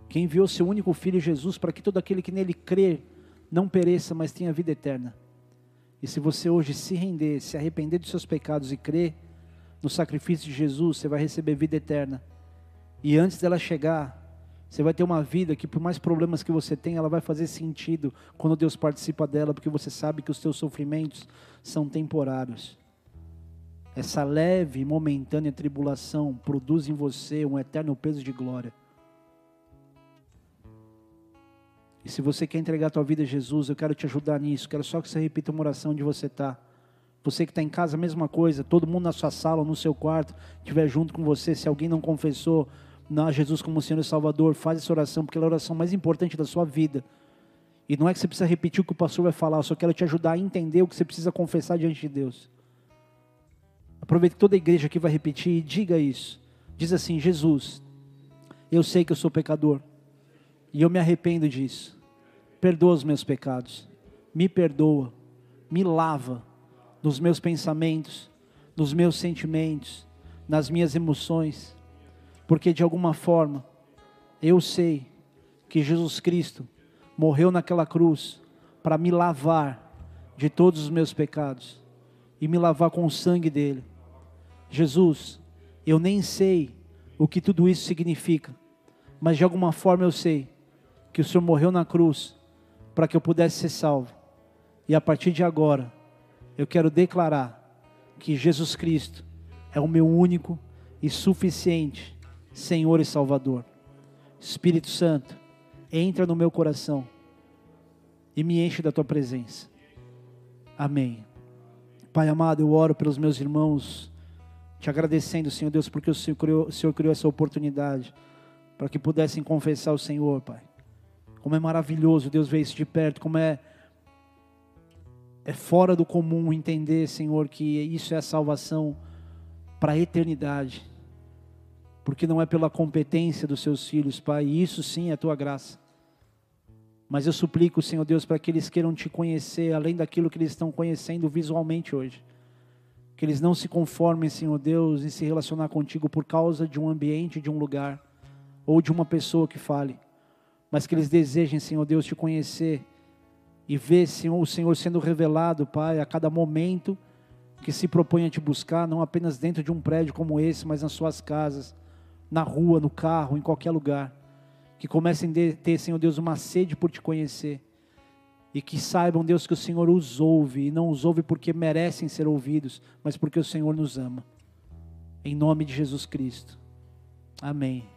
que enviou seu único filho Jesus para que todo aquele que nele crê não pereça, mas tenha vida eterna. E se você hoje se render, se arrepender dos seus pecados e crer no sacrifício de Jesus, você vai receber vida eterna. E antes dela chegar, você vai ter uma vida que, por mais problemas que você tem, ela vai fazer sentido quando Deus participa dela, porque você sabe que os seus sofrimentos são temporários. Essa leve e momentânea tribulação produz em você um eterno peso de glória. E se você quer entregar a tua vida a Jesus, eu quero te ajudar nisso. Quero só que você repita uma oração onde você está. Você que está em casa, a mesma coisa. Todo mundo na sua sala, no seu quarto, estiver junto com você. Se alguém não confessou a Jesus como Senhor e Salvador, faz essa oração, porque ela é a oração mais importante da sua vida. E não é que você precisa repetir o que o pastor vai falar, eu só quero te ajudar a entender o que você precisa confessar diante de Deus. Aproveite que toda a igreja aqui vai repetir e diga isso. Diz assim: Jesus, eu sei que eu sou pecador e eu me arrependo disso. Perdoa os meus pecados. Me perdoa. Me lava nos meus pensamentos, nos meus sentimentos, nas minhas emoções. Porque de alguma forma eu sei que Jesus Cristo morreu naquela cruz para me lavar de todos os meus pecados e me lavar com o sangue dele. Jesus, eu nem sei o que tudo isso significa, mas de alguma forma eu sei que o Senhor morreu na cruz para que eu pudesse ser salvo. E a partir de agora, eu quero declarar que Jesus Cristo é o meu único e suficiente Senhor e Salvador. Espírito Santo, entra no meu coração e me enche da tua presença. Amém. Pai amado, eu oro pelos meus irmãos, te agradecendo, Senhor Deus, porque o Senhor criou, o Senhor criou essa oportunidade para que pudessem confessar o Senhor, Pai. Como é maravilhoso Deus ver isso de perto, como é é fora do comum entender, Senhor, que isso é a salvação para a eternidade. Porque não é pela competência dos seus filhos, Pai, e isso sim é a tua graça. Mas eu suplico, Senhor Deus, para que eles queiram te conhecer além daquilo que eles estão conhecendo visualmente hoje. Que eles não se conformem, Senhor Deus, em se relacionar contigo por causa de um ambiente, de um lugar, ou de uma pessoa que fale mas que eles desejem, Senhor Deus, te conhecer e ver, Senhor, o Senhor sendo revelado, Pai, a cada momento que se propõe a te buscar, não apenas dentro de um prédio como esse, mas nas suas casas, na rua, no carro, em qualquer lugar. Que comecem a ter, Senhor Deus, uma sede por te conhecer. E que saibam, Deus, que o Senhor os ouve, e não os ouve porque merecem ser ouvidos, mas porque o Senhor nos ama. Em nome de Jesus Cristo. Amém.